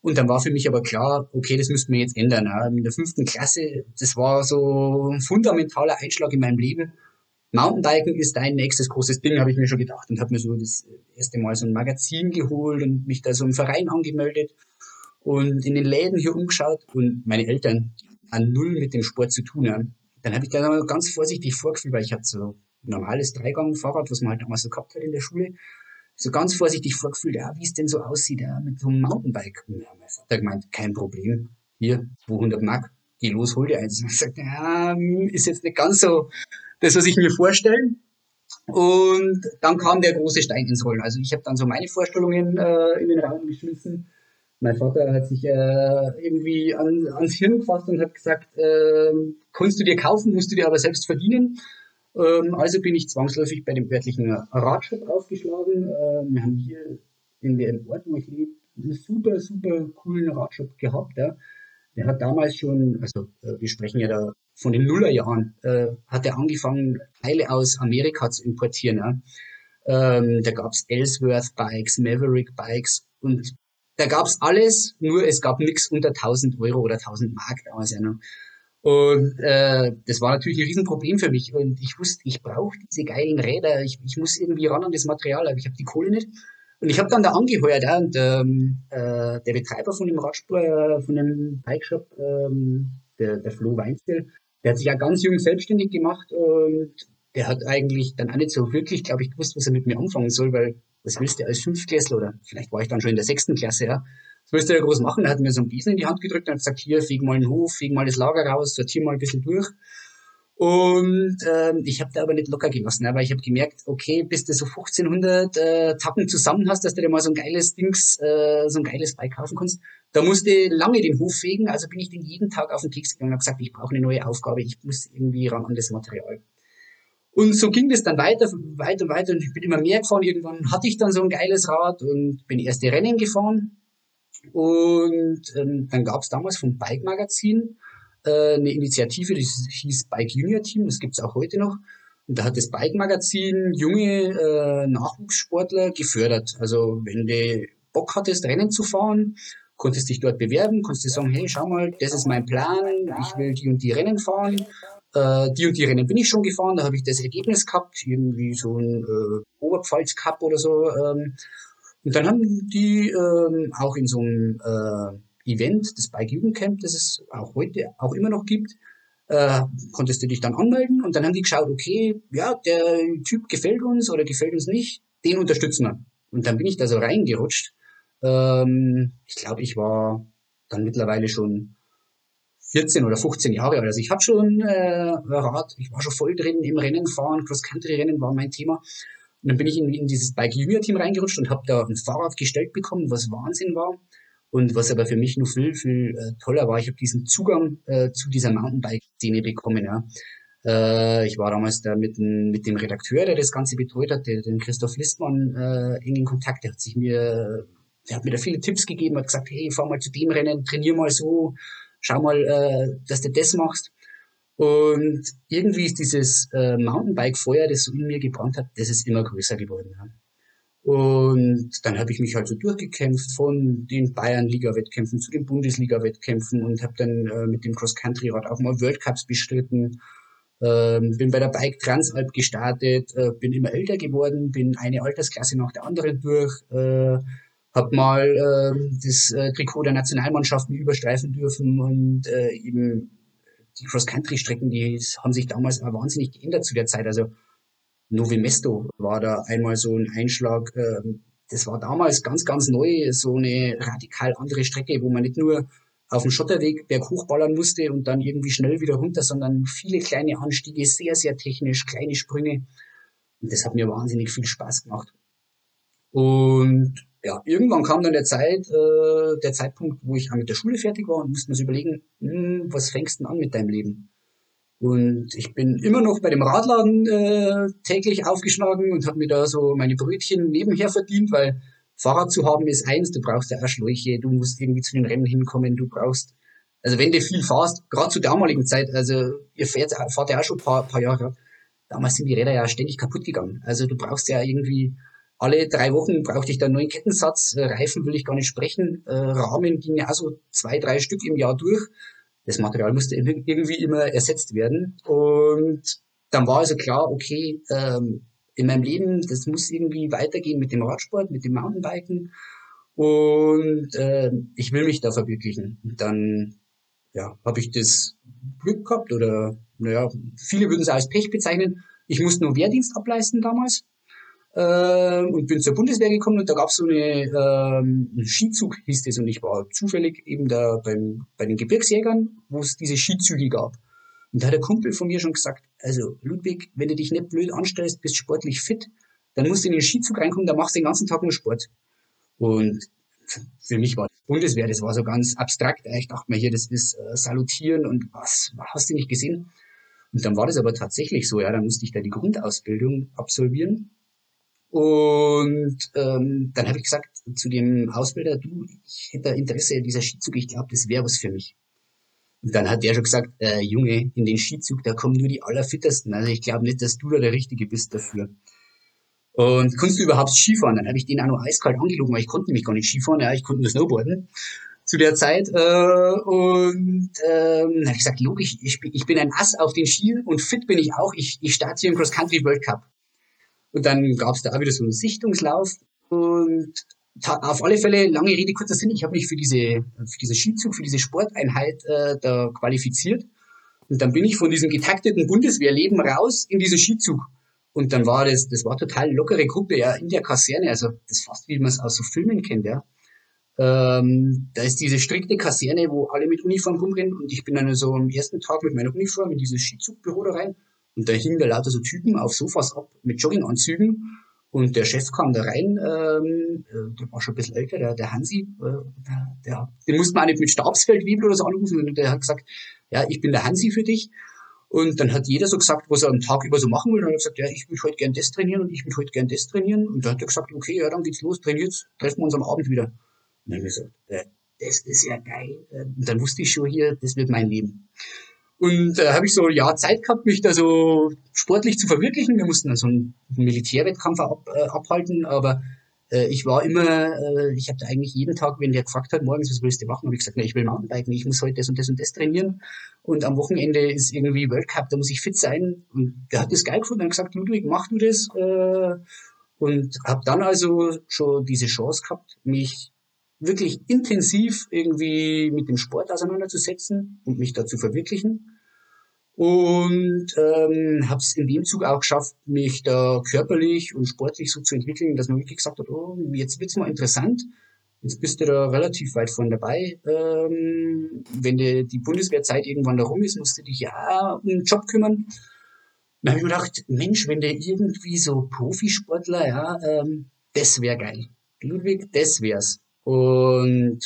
Und dann war für mich aber klar, okay, das müssten wir jetzt ändern. In der fünften Klasse, das war so ein fundamentaler Einschlag in meinem Leben. Mountainbiken ist dein nächstes großes Ding, habe ich mir schon gedacht und habe mir so das erste Mal so ein Magazin geholt und mich da so im Verein angemeldet und in den Läden hier umgeschaut und meine Eltern an null mit dem Sport zu tun haben. Dann habe ich da ganz vorsichtig vorgefühlt, weil ich hatte so ein normales Dreigang-Fahrrad, was man halt damals so gehabt hat in der Schule, so ganz vorsichtig vorgefühlt, ja, wie es denn so aussieht ja, mit so einem Mountainbike. Und ja, mein Vater gemeint, kein Problem, hier 200 Mark, geh los, hol dir eins. Und ich sagte, ja, ist jetzt nicht ganz so das, was ich mir vorstelle. Und dann kam der große Stein ins Rollen. Also ich habe dann so meine Vorstellungen äh, in den Raum geschmissen. Mein Vater hat sich äh, irgendwie an, ans Hirn gefasst und hat gesagt, äh, kannst du dir kaufen, musst du dir aber selbst verdienen. Ähm, also bin ich zwangsläufig bei dem örtlichen Radshop aufgeschlagen. Äh, wir haben hier in dem Ort, wo ich lebe, einen super, super coolen Radshop gehabt. Ja. Der hat damals schon, also äh, wir sprechen ja da von den Nullerjahren, äh, hat er angefangen, Teile aus Amerika zu importieren. Ja. Ähm, da gab's Ellsworth Bikes, Maverick Bikes und da gab's alles, nur es gab nichts unter 1000 Euro oder 1000 Mark damals ja noch. Und äh, das war natürlich ein Riesenproblem für mich. Und ich wusste, ich brauche diese geilen Räder. Ich, ich muss irgendwie ran an das Material, aber ich habe die Kohle nicht. Und ich habe dann da angeheuert, ja, und ähm, äh, der Betreiber von dem Radspur, äh, von dem Bike Shop, ähm, der, der Flo Weinzel, der hat sich ja ganz jung selbstständig gemacht und der hat eigentlich dann auch nicht so wirklich, glaube ich, gewusst, was er mit mir anfangen soll, weil was willst du als Fünftklässler oder vielleicht war ich dann schon in der sechsten Klasse, ja. Was willst du ja groß machen? Er hat mir so ein Besen in die Hand gedrückt und hat gesagt, hier, feg mal den Hof, feg mal das Lager raus, sortier mal ein bisschen durch. Und ähm, ich habe da aber nicht locker gelassen, weil ich habe gemerkt, okay, bis du so 1500 äh, Tacken zusammen hast, dass du dir mal so ein geiles Dings, äh, so ein geiles Bike kaufen kannst, da musste lange den Hof fegen, also bin ich den jeden Tag auf den Keks gegangen und habe gesagt, ich brauche eine neue Aufgabe, ich muss irgendwie ran an das Material. Und so ging das dann weiter, weiter, weiter und ich bin immer mehr gefahren. Irgendwann hatte ich dann so ein geiles Rad und bin erste Rennen gefahren. Und ähm, dann gab es damals vom Bike Magazin äh, eine Initiative, die hieß Bike Junior Team, das gibt's auch heute noch. Und da hat das Bike Magazin junge äh, Nachwuchssportler gefördert. Also wenn du Bock hattest, Rennen zu fahren, konntest dich dort bewerben, konntest sagen, hey, schau mal, das ist mein Plan, ich will die und die Rennen fahren äh, die und die Rennen bin ich schon gefahren, da habe ich das Ergebnis gehabt, irgendwie so ein äh, Oberpfalz Cup oder so. Ähm, und dann haben die ähm, auch in so einem äh, Event, das Bike Jugendcamp, das es auch heute auch immer noch gibt, äh, konntest du dich dann anmelden und dann haben die geschaut, okay, ja, der Typ gefällt uns oder gefällt uns nicht, den unterstützen wir. Und dann bin ich da so reingerutscht. Ähm, ich glaube, ich war dann mittlerweile schon 14 oder 15 Jahre alt. Also ich habe schon äh, Rad, ich war schon voll drin im Rennen fahren, Cross-Country-Rennen war mein Thema. Und dann bin ich in, in dieses Bike Junior Team reingerutscht und habe da ein Fahrrad gestellt bekommen, was Wahnsinn war. Und was aber für mich nur viel, viel äh, toller war, ich habe diesen Zugang äh, zu dieser Mountainbike-Szene bekommen. Ja. Äh, ich war damals da mit, dem, mit dem Redakteur, der das Ganze betreut hat, der, den Christoph Listmann, äh, in Kontakt. Der hat sich mir, der hat mir da viele Tipps gegeben, hat gesagt, hey, fahr mal zu dem Rennen, trainier mal so, schau mal, äh, dass du das machst. Und irgendwie ist dieses äh, Mountainbike-Feuer, das so in mir gebrannt hat, das ist immer größer geworden. Ja. Und dann habe ich mich halt so durchgekämpft von den Bayern-Liga-Wettkämpfen zu den Bundesliga-Wettkämpfen und habe dann äh, mit dem Cross-Country-Rad auch mal World Cups bestritten. Ähm, bin bei der Bike Transalp gestartet, äh, bin immer älter geworden, bin eine Altersklasse nach der anderen durch. Äh, habe mal äh, das äh, Trikot der Nationalmannschaften überstreifen dürfen und äh, eben die Cross-Country-Strecken, die haben sich damals auch wahnsinnig geändert zu der Zeit. Also Novi Mesto war da einmal so ein Einschlag. Äh, das war damals ganz, ganz neu, so eine radikal andere Strecke, wo man nicht nur auf dem Schotterweg berghoch ballern musste und dann irgendwie schnell wieder runter, sondern viele kleine Anstiege, sehr, sehr technisch, kleine Sprünge. Und das hat mir wahnsinnig viel Spaß gemacht. Und ja, irgendwann kam dann der Zeit, äh, der Zeitpunkt, wo ich auch mit der Schule fertig war und musste mir überlegen, hm, was fängst du denn an mit deinem Leben? Und ich bin immer noch bei dem Radladen äh, täglich aufgeschlagen und habe mir da so meine Brötchen nebenher verdient, weil Fahrrad zu haben ist eins, du brauchst ja auch Schläuche, du musst irgendwie zu den Rennen hinkommen, du brauchst, also wenn du viel fährst, gerade zur damaligen Zeit, also ihr fährt, fahrt ja auch schon ein paar, paar Jahre, damals sind die Räder ja ständig kaputt gegangen. Also du brauchst ja irgendwie alle drei Wochen brauchte ich da einen neuen Kettensatz, äh, Reifen will ich gar nicht sprechen, äh, Rahmen ging ja so zwei, drei Stück im Jahr durch. Das Material musste irgendwie immer ersetzt werden. Und dann war also klar, okay, ähm, in meinem Leben, das muss irgendwie weitergehen mit dem Radsport, mit dem Mountainbiken. Und äh, ich will mich da verwirklichen. Und dann ja, habe ich das Glück gehabt oder naja, viele würden es als Pech bezeichnen. Ich musste nur Wehrdienst ableisten damals äh, und bin zur Bundeswehr gekommen und da gab es so eine ähm, Skizug, hieß das, und ich war zufällig eben da beim, bei den Gebirgsjägern, wo es diese Skizüge gab. Und da hat der Kumpel von mir schon gesagt, also Ludwig, wenn du dich nicht blöd anstellst, bist sportlich fit, dann musst du in den Skizug reinkommen, da machst du den ganzen Tag nur Sport. Und für mich war das Bundeswehr, das war so ganz abstrakt. Ich dachte mir hier, das ist äh, Salutieren und was, hast du nicht gesehen? Und dann war das aber tatsächlich so, ja, dann musste ich da die Grundausbildung absolvieren und ähm, dann habe ich gesagt zu dem Ausbilder, du, ich hätte Interesse an dieser Skizug, ich glaube, das wäre was für mich. Und dann hat der schon gesagt, äh, Junge, in den Skizug, da kommen nur die Allerfittesten. Also ich glaube nicht, dass du da der Richtige bist dafür. Und kannst du überhaupt Skifahren? Dann habe ich den auch noch eiskalt angelogen, weil ich konnte nämlich gar nicht Skifahren, ja, ich konnte nur Snowboarden zu der Zeit. Äh, und ähm, dann habe ich gesagt, logisch, ich, ich bin ein Ass auf den Skiern und fit bin ich auch. Ich, ich starte hier im Cross Country World Cup. Und dann gab es da auch wieder so einen Sichtungslauf und auf alle Fälle, lange Rede, kurzer Sinn, ich habe mich für diese, für diese Skizug, für diese Sporteinheit äh, da qualifiziert. Und dann bin ich von diesem getakteten Bundeswehrleben raus in diesen Skizug. Und dann war das, das war total lockere Gruppe, ja, in der Kaserne, also das fast wie man es aus so Filmen kennt, ja. Ähm, da ist diese strikte Kaserne, wo alle mit Uniform rumrennen und ich bin dann so am ersten Tag mit meiner Uniform in dieses Skizugbüro da rein und da hingen da lauter so Typen auf Sofas ab mit Jogginganzügen und der Chef kam da rein, ähm, äh, der war schon ein bisschen älter, der, der Hansi, äh, der, den musste man auch nicht mit Stabsfeldwebel oder so anrufen, sondern der hat gesagt, ja, ich bin der Hansi für dich. Und dann hat jeder so gesagt, was er am Tag über so machen will. Und dann hat er gesagt, ja, ich würde heute gern das trainieren und ich würde heute gern das trainieren. Und dann hat er gesagt, okay, ja, dann geht's los, trainiert, treffen wir uns am Abend wieder. Und dann habe ich gesagt, äh, das ist ja geil. Und dann wusste ich schon hier, das wird mein Leben. Und äh, habe ich so ein Jahr Zeit gehabt, mich da so sportlich zu verwirklichen. Wir mussten dann so einen Militärwettkampf ab, äh, abhalten, aber äh, ich war immer, äh, ich habe da eigentlich jeden Tag, wenn der gefragt hat, morgens, was willst du machen, habe ich gesagt, na, ich will Mountainbiken, ich muss heute das und das und das trainieren. Und am Wochenende ist irgendwie World Cup, da muss ich fit sein. Und der hat das geil gefunden und gesagt, Ludwig, mach du das. Äh, und habe dann also schon diese Chance gehabt, mich wirklich intensiv irgendwie mit dem Sport auseinanderzusetzen und mich da zu verwirklichen. Und ähm, habe es in dem Zug auch geschafft, mich da körperlich und sportlich so zu entwickeln, dass man wirklich gesagt hat, oh, jetzt wird's mal interessant. Jetzt bist du da relativ weit von dabei. Ähm, wenn die, die Bundeswehrzeit irgendwann da rum ist, musst du dich ja um den Job kümmern. Dann habe ich mir gedacht, Mensch, wenn der irgendwie so Profisportler, ja, ähm, das wäre geil. Ludwig, das wär's. Und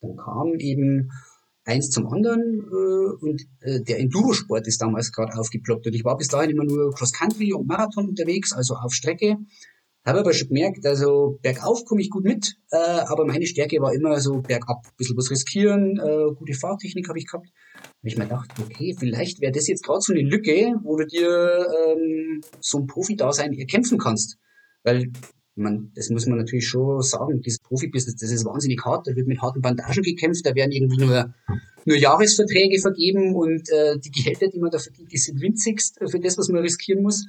dann kam eben eins zum anderen äh, und äh, der Endurosport ist damals gerade aufgeploppt und ich war bis dahin immer nur Cross-Country und Marathon unterwegs, also auf Strecke. Habe aber schon gemerkt, also bergauf komme ich gut mit, äh, aber meine Stärke war immer so bergab. Ein bisschen was riskieren, äh, gute Fahrtechnik habe ich gehabt. Habe ich mir gedacht, okay, vielleicht wäre das jetzt gerade so eine Lücke, wo du dir ähm, so ein Profi-Dasein erkämpfen kannst. Weil man, das muss man natürlich schon sagen, dieses Profibusiness, das ist wahnsinnig hart, da wird mit harten Bandagen gekämpft, da werden irgendwie nur, nur Jahresverträge vergeben und äh, die Gehälter, die man da verdient, die sind winzigst für das, was man riskieren muss.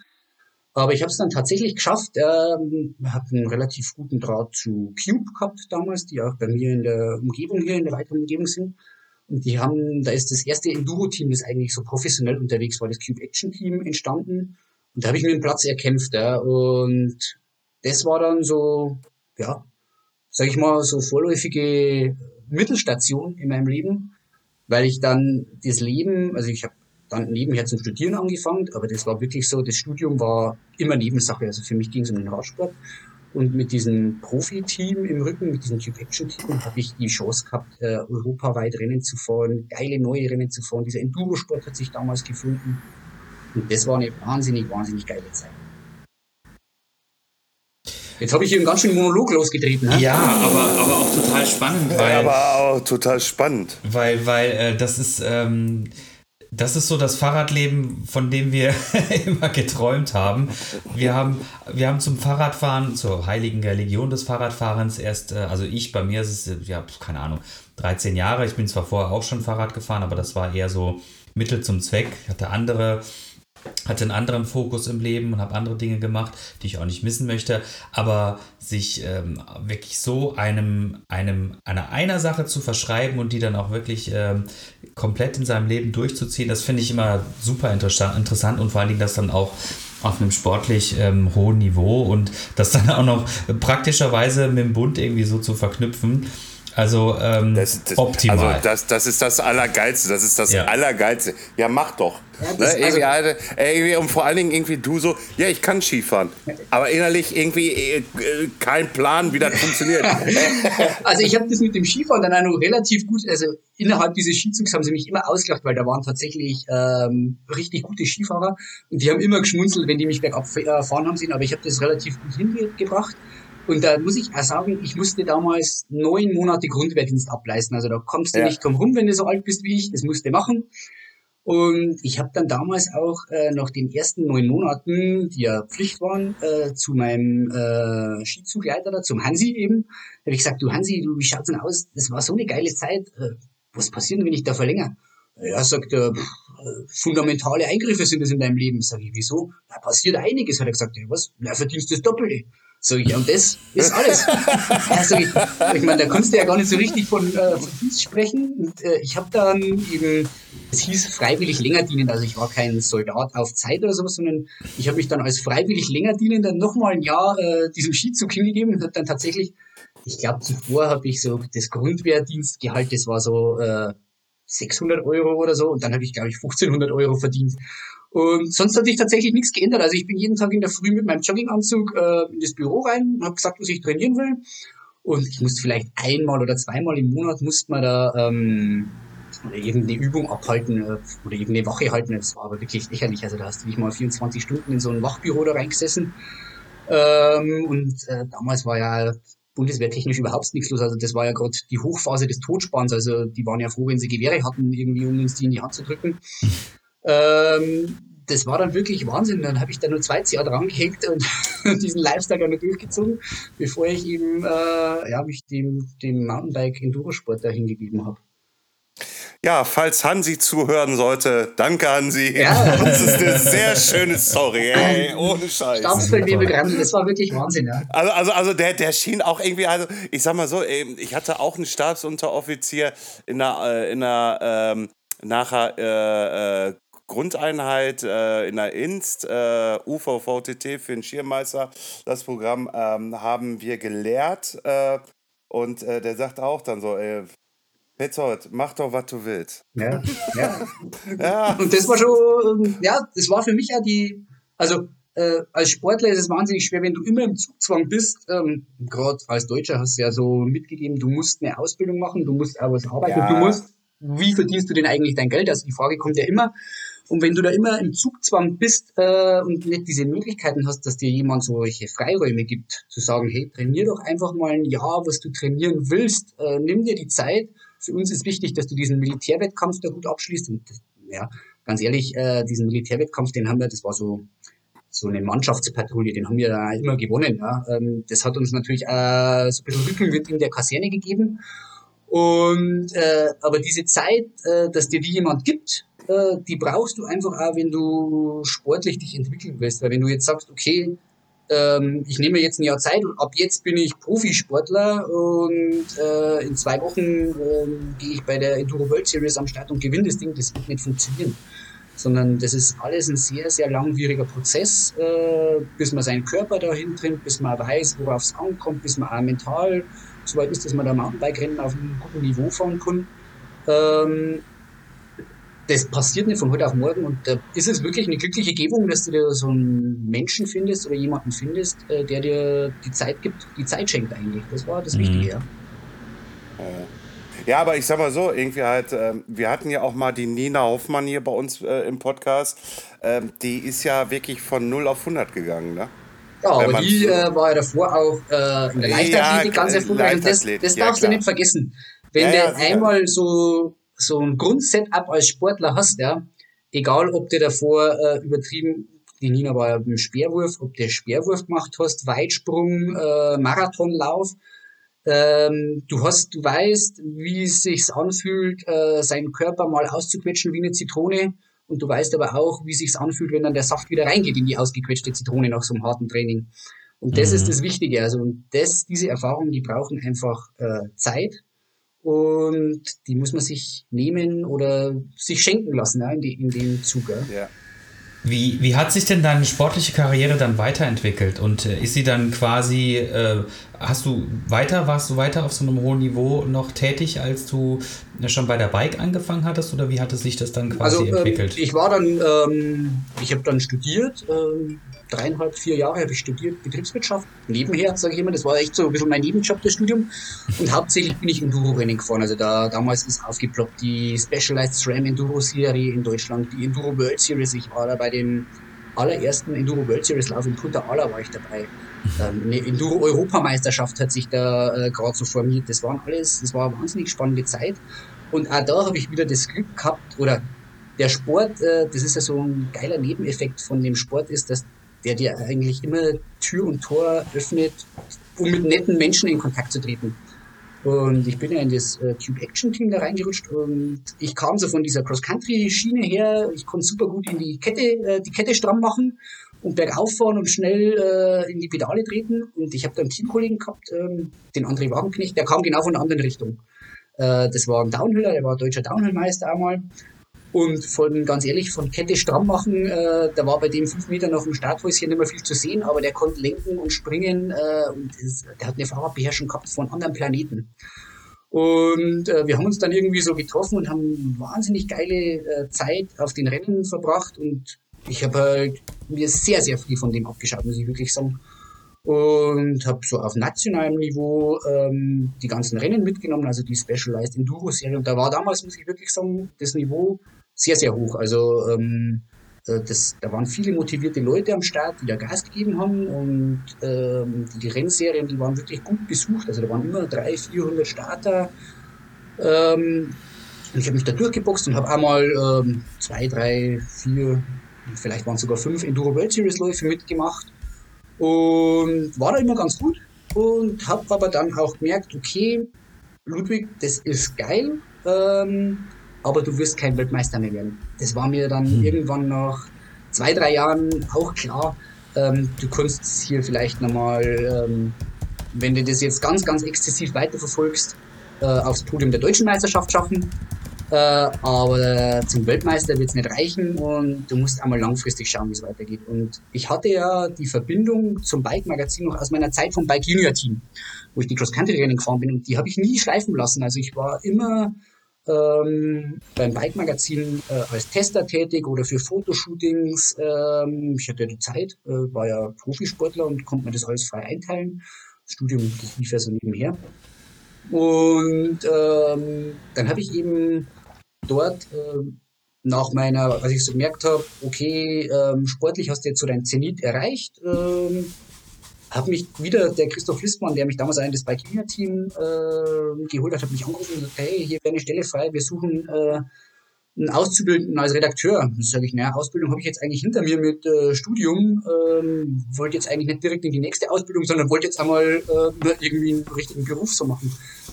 Aber ich habe es dann tatsächlich geschafft, ähm, habe einen relativ guten Draht zu Cube gehabt damals, die auch bei mir in der Umgebung hier, in der weiteren Umgebung sind. Und die haben, da ist das erste Enduro-Team, das eigentlich so professionell unterwegs war, das Cube Action Team entstanden. Und da habe ich mir einen Platz erkämpft. Ja. Und das war dann so, ja, sag ich mal, so vorläufige Mittelstation in meinem Leben, weil ich dann das Leben, also ich habe dann nebenher zum Studieren angefangen, aber das war wirklich so, das Studium war immer Nebensache. Also für mich ging es um den Radsport. Und mit diesem Profi-Team im Rücken, mit diesem Tube Action Team, habe ich die Chance gehabt, äh, europaweit Rennen zu fahren, geile neue Rennen zu fahren. Dieser Enduro-Sport hat sich damals gefunden. Und das war eine wahnsinnig, wahnsinnig geile Zeit. Jetzt habe ich hier einen ganz schönen Monolog losgetreten. Ne? Ja, aber, aber auch total spannend, weil. Ja, aber auch total spannend. Weil, weil äh, das ist. Ähm, das ist so das Fahrradleben, von dem wir immer geträumt haben. Wir haben, wir haben zum Fahrradfahren, zur heiligen Religion des Fahrradfahrens erst, äh, also ich, bei mir ist es, äh, ja, keine Ahnung, 13 Jahre. Ich bin zwar vorher auch schon Fahrrad gefahren, aber das war eher so Mittel zum Zweck. Ich hatte andere hatte einen anderen Fokus im Leben und habe andere Dinge gemacht, die ich auch nicht missen möchte. Aber sich ähm, wirklich so einem, einem, einer, einer Sache zu verschreiben und die dann auch wirklich ähm, komplett in seinem Leben durchzuziehen, das finde ich immer super interessant und vor allen Dingen das dann auch auf einem sportlich ähm, hohen Niveau und das dann auch noch praktischerweise mit dem Bund irgendwie so zu verknüpfen also ähm, das, das, optimal. Also das, das ist das Allergeilste. Das ist das ja. Allergeilste. Ja, mach doch. Ja, ne? irgendwie, also, irgendwie, und vor allen Dingen irgendwie du so, ja, ich kann Skifahren. Aber innerlich irgendwie äh, kein Plan, wie das funktioniert. also ich habe das mit dem Skifahren dann auch noch relativ gut, also innerhalb dieses Skizugs haben sie mich immer ausgelacht, weil da waren tatsächlich ähm, richtig gute Skifahrer und die haben immer geschmunzelt, wenn die mich bergab fahren haben sehen, aber ich habe das relativ gut hingebracht. Und da muss ich auch sagen, ich musste damals neun Monate Grundwehrdienst ableisten. Also da kommst du ja. nicht drum rum, wenn du so alt bist wie ich. Das musste machen. Und ich habe dann damals auch äh, nach den ersten neun Monaten, die ja Pflicht waren, äh, zu meinem äh, Skizugleiter, da, zum Hansi eben, habe ich gesagt, du Hansi, du, wie schaut's denn aus? Das war so eine geile Zeit. Äh, was passiert denn, wenn ich da verlängere? Ja, sagt er, pff, äh, fundamentale Eingriffe sind das in deinem Leben. Sag ich, wieso? Da passiert einiges, hat er gesagt. Ja, was? Na, verdienst du das Doppelte. Sag ich, ja, und das ist alles. ja, sag ich, ich meine, da kannst du ja gar nicht so richtig von äh, Verdienst sprechen. Und äh, ich habe dann eben, es hieß freiwillig länger dienen, also ich war kein Soldat auf Zeit oder sowas, sondern ich habe mich dann als freiwillig länger dienender nochmal ein Jahr äh, diesem Skizug hingegeben und habe dann tatsächlich, ich glaube zuvor habe ich so das Grundwehrdienstgehalt, das war so äh, 600 Euro oder so und dann habe ich, glaube ich, 1500 Euro verdient. Und sonst hat sich tatsächlich nichts geändert. Also ich bin jeden Tag in der Früh mit meinem Jogginganzug äh, in das Büro rein und habe gesagt, was ich trainieren will. Und ich musste vielleicht einmal oder zweimal im Monat musste man da ähm, irgendeine Übung abhalten äh, oder irgendeine Wache halten. Das war aber wirklich lächerlich. Also da hast du dich mal 24 Stunden in so ein Wachbüro da reingesessen. Ähm, und äh, damals war ja bundeswehrtechnisch überhaupt nichts los. Also das war ja gerade die Hochphase des Totspanns. Also die waren ja froh, wenn sie Gewehre hatten, irgendwie um uns die in die Hand zu drücken. Ähm, das war dann wirklich Wahnsinn. Dann habe ich da nur zwei Jahre dran gehängt und diesen Lifestyle dann durchgezogen, bevor ich eben äh, ja, mich dem, dem Mountainbike-Enduro-Sport da hingegeben habe. Ja, falls Hansi zuhören sollte, danke Hansi. Ja. Das ist eine sehr schöne Story, ey, ohne Scheiß. Stabsfeldwebelgramm, das war wirklich Wahnsinn, ja. Also, also, also der, der schien auch irgendwie, also ich sag mal so, ich hatte auch einen Stabsunteroffizier in der, äh, in der ähm, nachher äh, äh, Grundeinheit äh, in der Inst, äh, UVVTT für den Schirmmeister, das Programm ähm, haben wir gelehrt. Äh, und äh, der sagt auch dann so, ey, Petzold, mach doch, was du willst. Ja, ja. ja. Und das war schon, ja, das war für mich ja die, also äh, als Sportler ist es wahnsinnig schwer, wenn du immer im Zugzwang bist. Ähm, Gerade als Deutscher hast du ja so mitgegeben, du musst eine Ausbildung machen, du musst auch was arbeiten, ja. du musst, wie verdienst du denn eigentlich dein Geld? Also die Frage kommt ja immer, und wenn du da immer im Zugzwang bist äh, und nicht diese Möglichkeiten hast, dass dir jemand solche Freiräume gibt, zu sagen, hey, trainier doch einfach mal ein Jahr, was du trainieren willst, äh, nimm dir die Zeit. Für uns ist wichtig, dass du diesen Militärwettkampf da gut abschließt. Und ja, ganz ehrlich, äh, diesen Militärwettkampf, den haben wir, das war so so eine Mannschaftspatrouille, den haben wir da immer gewonnen. Ja. Ähm, das hat uns natürlich äh, so ein bisschen Rückenwind in der Kaserne gegeben. Und äh, aber diese Zeit, äh, dass dir die jemand gibt, äh, die brauchst du einfach auch, wenn du sportlich dich entwickeln willst. Weil wenn du jetzt sagst, okay, ähm, ich nehme jetzt ein Jahr Zeit und ab jetzt bin ich Profisportler und äh, in zwei Wochen äh, gehe ich bei der Enduro World Series am Start und gewinne das Ding, das wird nicht funktionieren. Sondern das ist alles ein sehr, sehr langwieriger Prozess, äh, bis man seinen Körper dahin trimmt, bis man weiß, worauf es ankommt, bis man auch mental so weit ist, dass man da Mountainbike-Rennen auf einem guten Niveau fahren kann. Ähm, das passiert nicht von heute auf morgen und da ist es wirklich eine glückliche Gebung, dass du dir so einen Menschen findest oder jemanden findest, äh, der dir die Zeit gibt, die Zeit schenkt eigentlich. Das war das mhm. Wichtige, ja. Ja, aber ich sag mal so, irgendwie halt, äh, wir hatten ja auch mal die Nina Hoffmann hier bei uns äh, im Podcast. Ähm, die ist ja wirklich von 0 auf 100 gegangen, ne? Ja, aber die äh, war ja davor auch äh, in der Leichtathletik ja, ganz erfolgreich. Und das, das darfst ja, du nicht vergessen. Wenn ja, du einmal so so ein Grundsetup als Sportler hast, ja, egal ob du davor äh, übertrieben, die Nina war ja im Speerwurf, ob du Speerwurf gemacht hast, Weitsprung, äh, Marathonlauf, ähm, du hast, du weißt, wie es sich anfühlt, äh, seinen Körper mal auszuquetschen wie eine Zitrone. Und du weißt aber auch, wie es sich anfühlt, wenn dann der Saft wieder reingeht in die ausgequetschte Zitrone nach so einem harten Training. Und das mhm. ist das Wichtige. Also das, diese Erfahrungen, die brauchen einfach äh, Zeit und die muss man sich nehmen oder sich schenken lassen ja, in, die, in dem Zuge. Ja. Wie, wie hat sich denn deine sportliche Karriere dann weiterentwickelt? Und äh, ist sie dann quasi, äh, hast du weiter, warst du weiter auf so einem hohen Niveau noch tätig, als du schon bei der Bike angefangen hattest? Oder wie hat es sich das dann quasi also, ähm, entwickelt? ich war dann, ähm, ich habe dann studiert, ähm, dreieinhalb, vier Jahre habe ich studiert Betriebswirtschaft. Nebenher, sage ich immer, das war echt so ein bisschen mein Nebenjob, das Studium. Und hauptsächlich bin ich Enduro-Rennen gefahren. Also da damals ist aufgeploppt die Specialized SRAM Enduro-Serie in Deutschland, die Enduro World Series. Ich war da bei dem allerersten Enduro World Series Lauf in Punta Ala war ich dabei. Ähm, eine Enduro-Europameisterschaft hat sich da äh, gerade so formiert. Das waren alles, das war eine wahnsinnig spannende Zeit. Und auch da habe ich wieder das Glück gehabt, oder der Sport, äh, das ist ja so ein geiler Nebeneffekt von dem Sport, ist, dass der dir eigentlich immer Tür und Tor öffnet, um mit netten Menschen in Kontakt zu treten. Und ich bin ja in das äh, Cube Action Team da reingerutscht und ich kam so von dieser Cross-Country-Schiene her. Ich konnte super gut in die Kette, äh, die Kette stramm machen und bergauf fahren und schnell äh, in die Pedale treten. Und ich habe da einen Teamkollegen gehabt, ähm, den André Wagenknecht, der kam genau von der anderen Richtung. Äh, das war ein Downhiller, der war deutscher Downhillmeister einmal. Und von, ganz ehrlich, von Kette stramm machen, äh, da war bei dem fünf Meter nach dem Starthäuschen nicht mehr viel zu sehen, aber der konnte lenken und springen äh, und ist, der hat eine Fahrradbeherrschung gehabt von anderen Planeten. Und äh, wir haben uns dann irgendwie so getroffen und haben wahnsinnig geile äh, Zeit auf den Rennen verbracht und ich habe halt mir sehr, sehr viel von dem abgeschaut, muss ich wirklich sagen und habe so auf nationalem Niveau ähm, die ganzen Rennen mitgenommen, also die Specialized Enduro Serie. Und da war damals, muss ich wirklich sagen, das Niveau sehr, sehr hoch. Also ähm, äh, das, da waren viele motivierte Leute am Start, die da Gas gegeben haben und ähm, die Rennserien, die waren wirklich gut besucht. Also da waren immer 300, 400 Starter. Ähm, und ich habe mich da durchgeboxt und habe einmal ähm, zwei, drei, vier, vielleicht waren es sogar fünf Enduro World Series Läufe mitgemacht und war da immer ganz gut und habe aber dann auch gemerkt, okay, Ludwig, das ist geil, ähm, aber du wirst kein Weltmeister mehr werden. Das war mir dann hm. irgendwann nach zwei, drei Jahren auch klar. Ähm, du kannst hier vielleicht nochmal, ähm, wenn du das jetzt ganz, ganz exzessiv weiterverfolgst, äh, aufs Podium der deutschen Meisterschaft schaffen. Äh, aber zum Weltmeister wird es nicht reichen und du musst einmal langfristig schauen, wie es weitergeht. Und ich hatte ja die Verbindung zum Bike-Magazin noch aus meiner Zeit vom Bike Junior Team, wo ich die Cross-Country-Rennen gefahren bin und die habe ich nie schleifen lassen. Also ich war immer ähm, beim Bike-Magazin äh, als Tester tätig oder für Fotoshootings. Ähm, ich hatte ja die Zeit, äh, war ja Profisportler und konnte mir das alles frei einteilen. Das Studium, lief ja so nebenher. Und ähm, dann habe ich eben dort äh, nach meiner, als ich so gemerkt habe, okay, ähm, sportlich hast du jetzt so dein Zenit erreicht, ähm, habe mich wieder der Christoph Listmann, der mich damals in das Bike Team äh, geholt hat, hat mich angerufen und gesagt, hey, hier wäre eine Stelle frei, wir suchen äh, einen Auszubildenden als Redakteur. Das sage ich, naja, Ausbildung habe ich jetzt eigentlich hinter mir mit äh, Studium. Ähm, wollte jetzt eigentlich nicht direkt in die nächste Ausbildung, sondern wollte jetzt einmal äh, irgendwie einen richtigen Beruf so machen.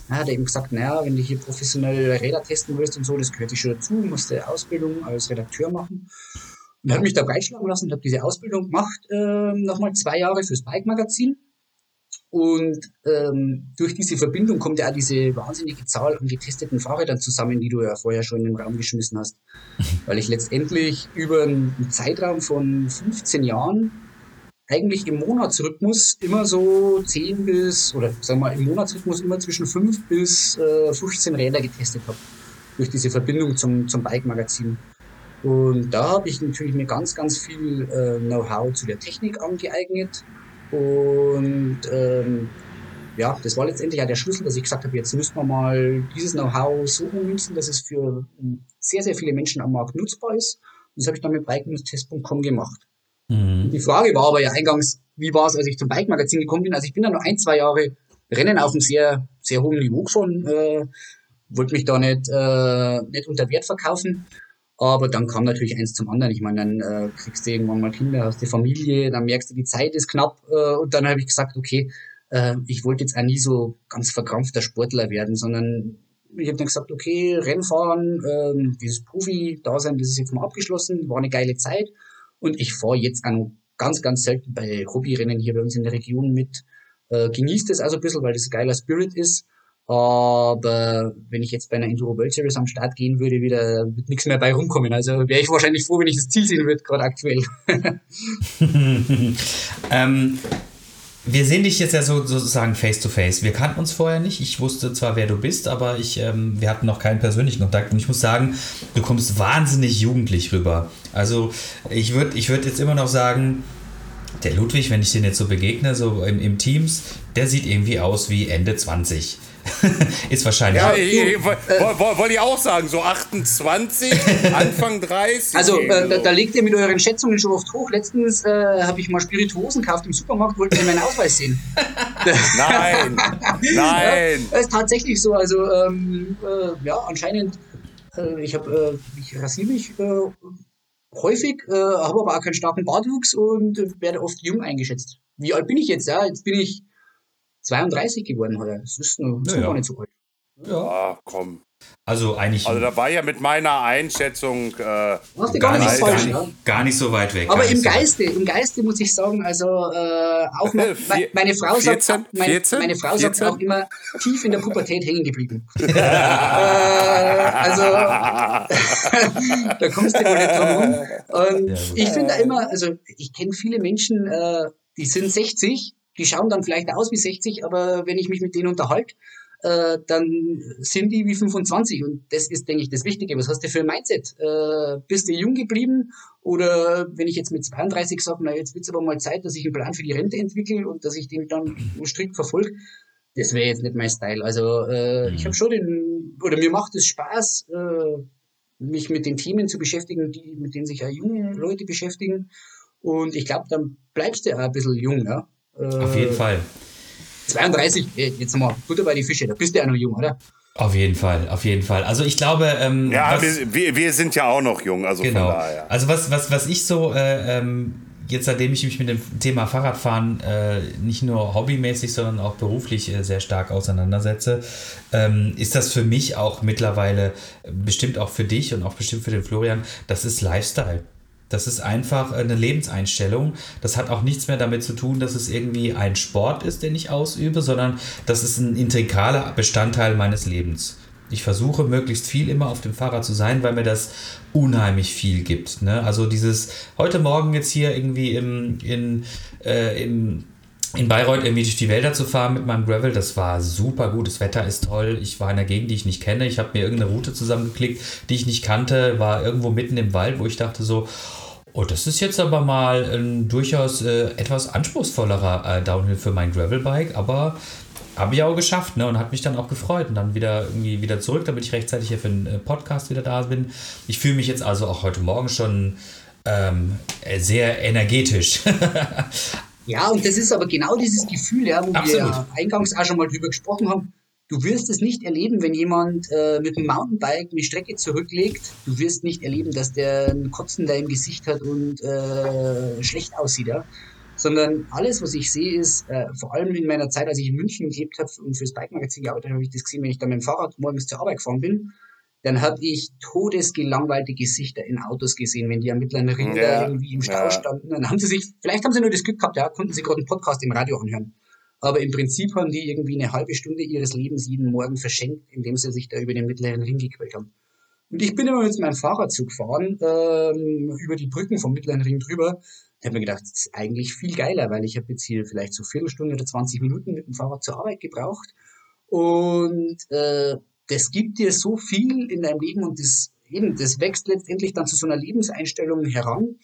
Ja, hat er eben gesagt, naja, wenn du hier professionell Räder testen willst und so, das gehört sich schon dazu, musst du Ausbildung als Redakteur machen. Und hat mich da breitschlagen lassen und habe diese Ausbildung gemacht, äh, nochmal zwei Jahre fürs Bike-Magazin und ähm, durch diese Verbindung kommt ja auch diese wahnsinnige Zahl an getesteten Fahrrädern zusammen, die du ja vorher schon in den Raum geschmissen hast. Weil ich letztendlich über einen Zeitraum von 15 Jahren eigentlich im Monatsrhythmus immer so 10 bis, oder sagen wir mal, im Monatsrhythmus immer zwischen 5 bis äh, 15 Räder getestet habe. Durch diese Verbindung zum, zum Bike-Magazin. Und da habe ich natürlich mir ganz, ganz viel äh, Know-how zu der Technik angeeignet, und ähm, ja, das war letztendlich auch der Schlüssel, dass ich gesagt habe, jetzt müssen wir mal dieses Know-how so ummünzen, dass es für ähm, sehr, sehr viele Menschen am Markt nutzbar ist. Und das habe ich dann mit bike-test.com gemacht. Mhm. Die Frage war aber ja eingangs, wie war es, als ich zum Bike-Magazin gekommen bin? Also ich bin da noch ein, zwei Jahre Rennen auf einem sehr, sehr hohen Niveau gefahren, äh, wollte mich da nicht, äh, nicht unter Wert verkaufen. Aber dann kam natürlich eins zum anderen. Ich meine, dann äh, kriegst du irgendwann mal Kinder, hast die Familie, dann merkst du, die Zeit ist knapp. Äh, und dann habe ich gesagt, okay, äh, ich wollte jetzt auch nie so ganz verkrampfter Sportler werden, sondern ich habe dann gesagt, okay, Rennfahren, äh, dieses Profi-Dasein, das ist jetzt mal abgeschlossen, war eine geile Zeit. Und ich fahre jetzt auch ganz, ganz selten bei Hobbyrennen hier bei uns in der Region mit. Äh, genießt es also ein bisschen, weil das ein geiler Spirit ist. Aber wenn ich jetzt bei einer Enduro World Series am Start gehen würde, wieder wird nichts mehr bei rumkommen. Also wäre ich wahrscheinlich froh, wenn ich das Ziel sehen würde, gerade aktuell. ähm, wir sehen dich jetzt ja so, sozusagen face to face. Wir kannten uns vorher nicht. Ich wusste zwar, wer du bist, aber ich, ähm, wir hatten noch keinen persönlichen Kontakt. Und ich muss sagen, du kommst wahnsinnig jugendlich rüber. Also ich würde ich würd jetzt immer noch sagen, der Ludwig, wenn ich den jetzt so begegne, so im, im Teams, der sieht irgendwie aus wie Ende 20. ist wahrscheinlich. Ja, ich, ich, wollte ich auch sagen, so 28, Anfang 30. Also, äh, da, da, legt ihr mit euren Schätzungen schon oft hoch. Letztens äh, habe ich mal Spirituosen gekauft im Supermarkt, wollte ihr meinen Ausweis sehen. nein, nein. Ja, das ist tatsächlich so. Also, ähm, äh, ja, anscheinend Äh, ich habe, äh, ich rasiere mich äh, häufig, äh, habe aber auch keinen starken Bartwuchs und werde oft jung eingeschätzt. Wie alt bin ich jetzt? Ja, jetzt bin ich 32 geworden heuer. Das ist noch, das Ja, ist ja. gar nicht so alt. Ah, komm. Also eigentlich Also da war ja mit meiner Einschätzung äh, Machst du gar, gar nicht gar, nicht, ja. gar nicht so weit weg. Aber im nicht so weit. Geiste, im Geiste muss ich sagen, also äh, auch Vier- meine Frau sagt, 14? meine, 14? meine Frau sagt 14? auch immer tief in der Pubertät hängen geblieben. äh, also da kommst du wohl nicht drum rum. Und Ja, ich finde da immer, also ich kenne viele Menschen, äh, die sind 60, die schauen dann vielleicht aus wie 60, aber wenn ich mich mit denen unterhalte, äh, dann sind die wie 25 und das ist, denke ich, das Wichtige. Was hast du für ein Mindset? Äh, bist du jung geblieben oder wenn ich jetzt mit 32 sage, na jetzt wird's aber mal Zeit, dass ich einen Plan für die Rente entwickle und dass ich den dann strikt verfolge, das wäre jetzt nicht mein Style. Also äh, ich habe schon den, oder mir macht es Spaß, mich mit den Themen zu beschäftigen, die, mit denen sich ja junge Leute beschäftigen. Und ich glaube, dann bleibst du auch ein bisschen jung, ja. Äh, Auf jeden Fall. 32, äh, jetzt mal Butter bei die Fische, da bist du ja noch jung, oder? Auf jeden Fall, auf jeden Fall. Also ich glaube, ähm, Ja, was- wir, wir, wir sind ja auch noch jung, also Genau. von daher. Also was, was, was ich so, äh, ähm, jetzt seitdem ich mich mit dem Thema Fahrradfahren äh, nicht nur hobbymäßig, sondern auch beruflich äh, sehr stark auseinandersetze, ähm, ist das für mich auch mittlerweile, äh, bestimmt auch für dich und auch bestimmt für den Florian, das ist Lifestyle. Das ist einfach eine Lebenseinstellung. Das hat auch nichts mehr damit zu tun, dass es irgendwie ein Sport ist, den ich ausübe, sondern das ist ein integraler Bestandteil meines Lebens. Ich versuche möglichst viel immer auf dem Fahrrad zu sein, weil mir das unheimlich viel gibt. Ne? Also dieses heute Morgen jetzt hier irgendwie im, in, äh, im in Bayreuth irgendwie durch die Wälder zu fahren mit meinem Gravel, das war super gut. Das Wetter ist toll. Ich war in einer Gegend, die ich nicht kenne. Ich habe mir irgendeine Route zusammengeklickt, die ich nicht kannte, war irgendwo mitten im Wald, wo ich dachte so, oh, das ist jetzt aber mal ein durchaus äh, etwas anspruchsvollerer äh, Downhill für mein Gravelbike, aber habe ich auch geschafft ne, und hat mich dann auch gefreut und dann wieder irgendwie wieder zurück, damit ich rechtzeitig hier für den äh, Podcast wieder da bin. Ich fühle mich jetzt also auch heute Morgen schon ähm, äh, sehr energetisch. Ja, und das ist aber genau dieses Gefühl, ja, wo Absolut. wir ja eingangs auch schon mal drüber gesprochen haben. Du wirst es nicht erleben, wenn jemand äh, mit dem Mountainbike eine Strecke zurücklegt. Du wirst nicht erleben, dass der einen Kotzen da im Gesicht hat und äh, schlecht aussieht, ja. Sondern alles, was ich sehe, ist, äh, vor allem in meiner Zeit, als ich in München gelebt habe und fürs Bike-Magazin gearbeitet habe, habe ich das gesehen, wenn ich dann mit dem Fahrrad morgens zur Arbeit gefahren bin, dann habe ich todesgelangweilte Gesichter in Autos gesehen, wenn die am mittleren Ring da Ja, irgendwie im Stau ja. standen. Dann haben sie sich, vielleicht haben sie nur das Glück gehabt, ja, konnten sie gerade einen Podcast im Radio anhören. Aber im Prinzip haben die irgendwie eine halbe Stunde ihres Lebens jeden Morgen verschenkt, indem sie sich da über den mittleren Ring gequält haben. Und ich bin immer mit meinem Fahrradzug gefahren, ähm, über die Brücken vom mittleren Ring drüber. Ich habe mir gedacht, das ist eigentlich viel geiler, weil ich habe jetzt hier vielleicht so Viertelstunde oder 20 Minuten mit dem Fahrrad zur Arbeit gebraucht. Und äh, das gibt dir so viel in deinem Leben und das eben, das wächst letztendlich dann zu so einer Lebenseinstellung heran.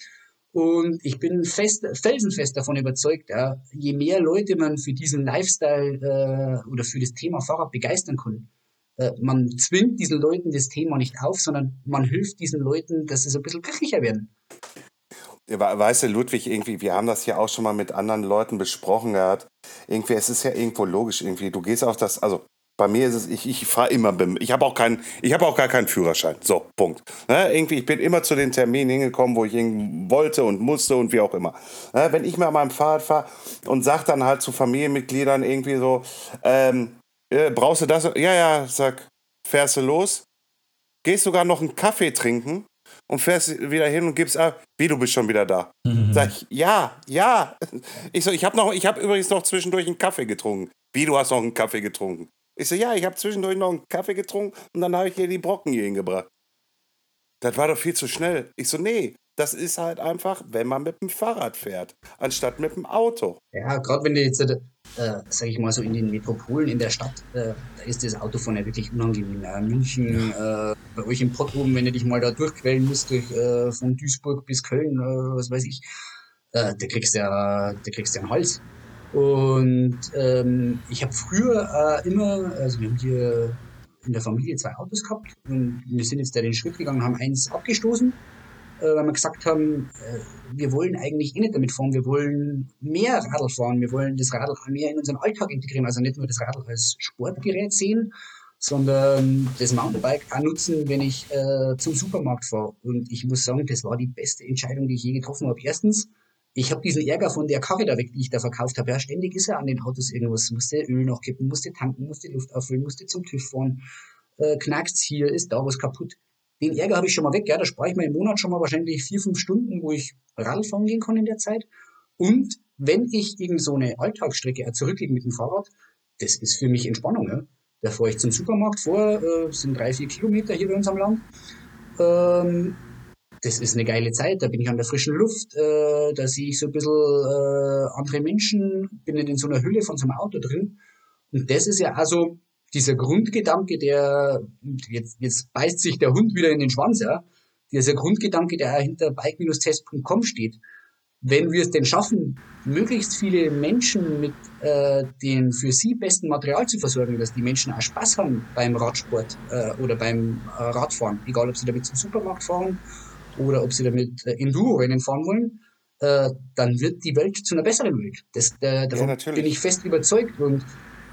Und ich bin fest, felsenfest davon überzeugt, ja, je mehr Leute man für diesen Lifestyle äh, oder für das Thema Fahrrad begeistern kann, äh, man zwingt diesen Leuten das Thema nicht auf, sondern man hilft diesen Leuten, dass sie so ein bisschen glücklicher werden. Weißt du, Ludwig, irgendwie, wir haben das ja auch schon mal mit anderen Leuten besprochen gehabt. Irgendwie, es ist ja irgendwo logisch, irgendwie. Du gehst auf das, also bei mir ist es, ich, ich fahre immer, BIM. ich habe auch ich habe auch gar keinen Führerschein. So, Punkt. Ne? Irgendwie, ich bin immer zu den Terminen hingekommen, wo ich hin wollte und musste und wie auch immer. Ne? Wenn ich mal an meinem Fahrrad fahre und sag dann halt zu Familienmitgliedern irgendwie so, ähm, äh, brauchst du das? Ja, ja, sag, fährst du los? Gehst sogar noch einen Kaffee trinken und fährst wieder hin und gibst ab, wie du bist schon wieder da. Sag ich, ja, ja. Ich so, ich habe noch, ich habe übrigens noch zwischendurch einen Kaffee getrunken. Wie du hast noch einen Kaffee getrunken? Ich so, ja, ich habe zwischendurch noch einen Kaffee getrunken und dann habe ich dir die Brocken hier hingebracht. Das war doch viel zu schnell. Ich so, nee, das ist halt einfach, wenn man mit dem Fahrrad fährt, anstatt mit dem Auto. Ja, gerade wenn du jetzt, äh, sag ich mal so, in den Metropolen in der Stadt, äh, da ist das Autofahren ja wirklich unangenehm. Ja. München, äh, bei euch im Pott oben, wenn du dich mal da durchquellen musst, durch, äh, von Duisburg bis Köln, äh, was weiß ich, äh, da kriegst du ja, da kriegst du ja einen Hals. Und ähm, ich habe früher äh, immer, also wir haben hier in der Familie zwei Autos gehabt und wir sind jetzt da den Schritt gegangen, haben eins abgestoßen, äh, weil wir gesagt haben, äh, wir wollen eigentlich eh nicht damit fahren, wir wollen mehr Radl fahren, wir wollen das Radl mehr in unseren Alltag integrieren, also nicht nur das Radl als Sportgerät sehen, sondern das Mountainbike auch nutzen, wenn ich äh, zum Supermarkt fahre. Und ich muss sagen, das war die beste Entscheidung, die ich je getroffen habe. Erstens, ich habe diesen Ärger von der Karre da weg, die ich da verkauft habe. Ja, ständig ist ja an den Autos irgendwas. Musste Öl nachkippen, musste tanken, musste Luft auffüllen, musste zum TÜV fahren. Äh, knackst's hier, ist da was kaputt. Den Ärger habe ich schon mal weg. Ja, da spare ich mir im Monat schon mal wahrscheinlich vier, fünf Stunden, wo ich Radl fahren gehen kann in der Zeit. Und wenn ich irgend so eine Alltagsstrecke zurücklege mit dem Fahrrad, das ist für mich Entspannung. Ja. Da fahre ich zum Supermarkt vor, äh, sind drei, vier Kilometer hier bei uns am Land. Ähm, das ist eine geile Zeit, da bin ich an der frischen Luft, äh, da sehe ich so ein bisschen äh, andere Menschen, bin in so einer Hülle von so einem Auto drin. Und das ist ja also dieser Grundgedanke, der, jetzt, jetzt beißt sich der Hund wieder in den Schwanz, ja, dieser Grundgedanke, der hinter bike-test.com steht wenn wir es denn schaffen, möglichst viele Menschen mit äh, dem für sie besten Material zu versorgen, dass die Menschen auch Spaß haben beim Radsport äh, oder beim äh, Radfahren, egal ob sie damit zum Supermarkt fahren oder ob sie damit äh, Enduro-Rennen fahren wollen, äh, dann wird die Welt zu einer besseren Welt. Das, äh, davon ja, bin ich fest überzeugt und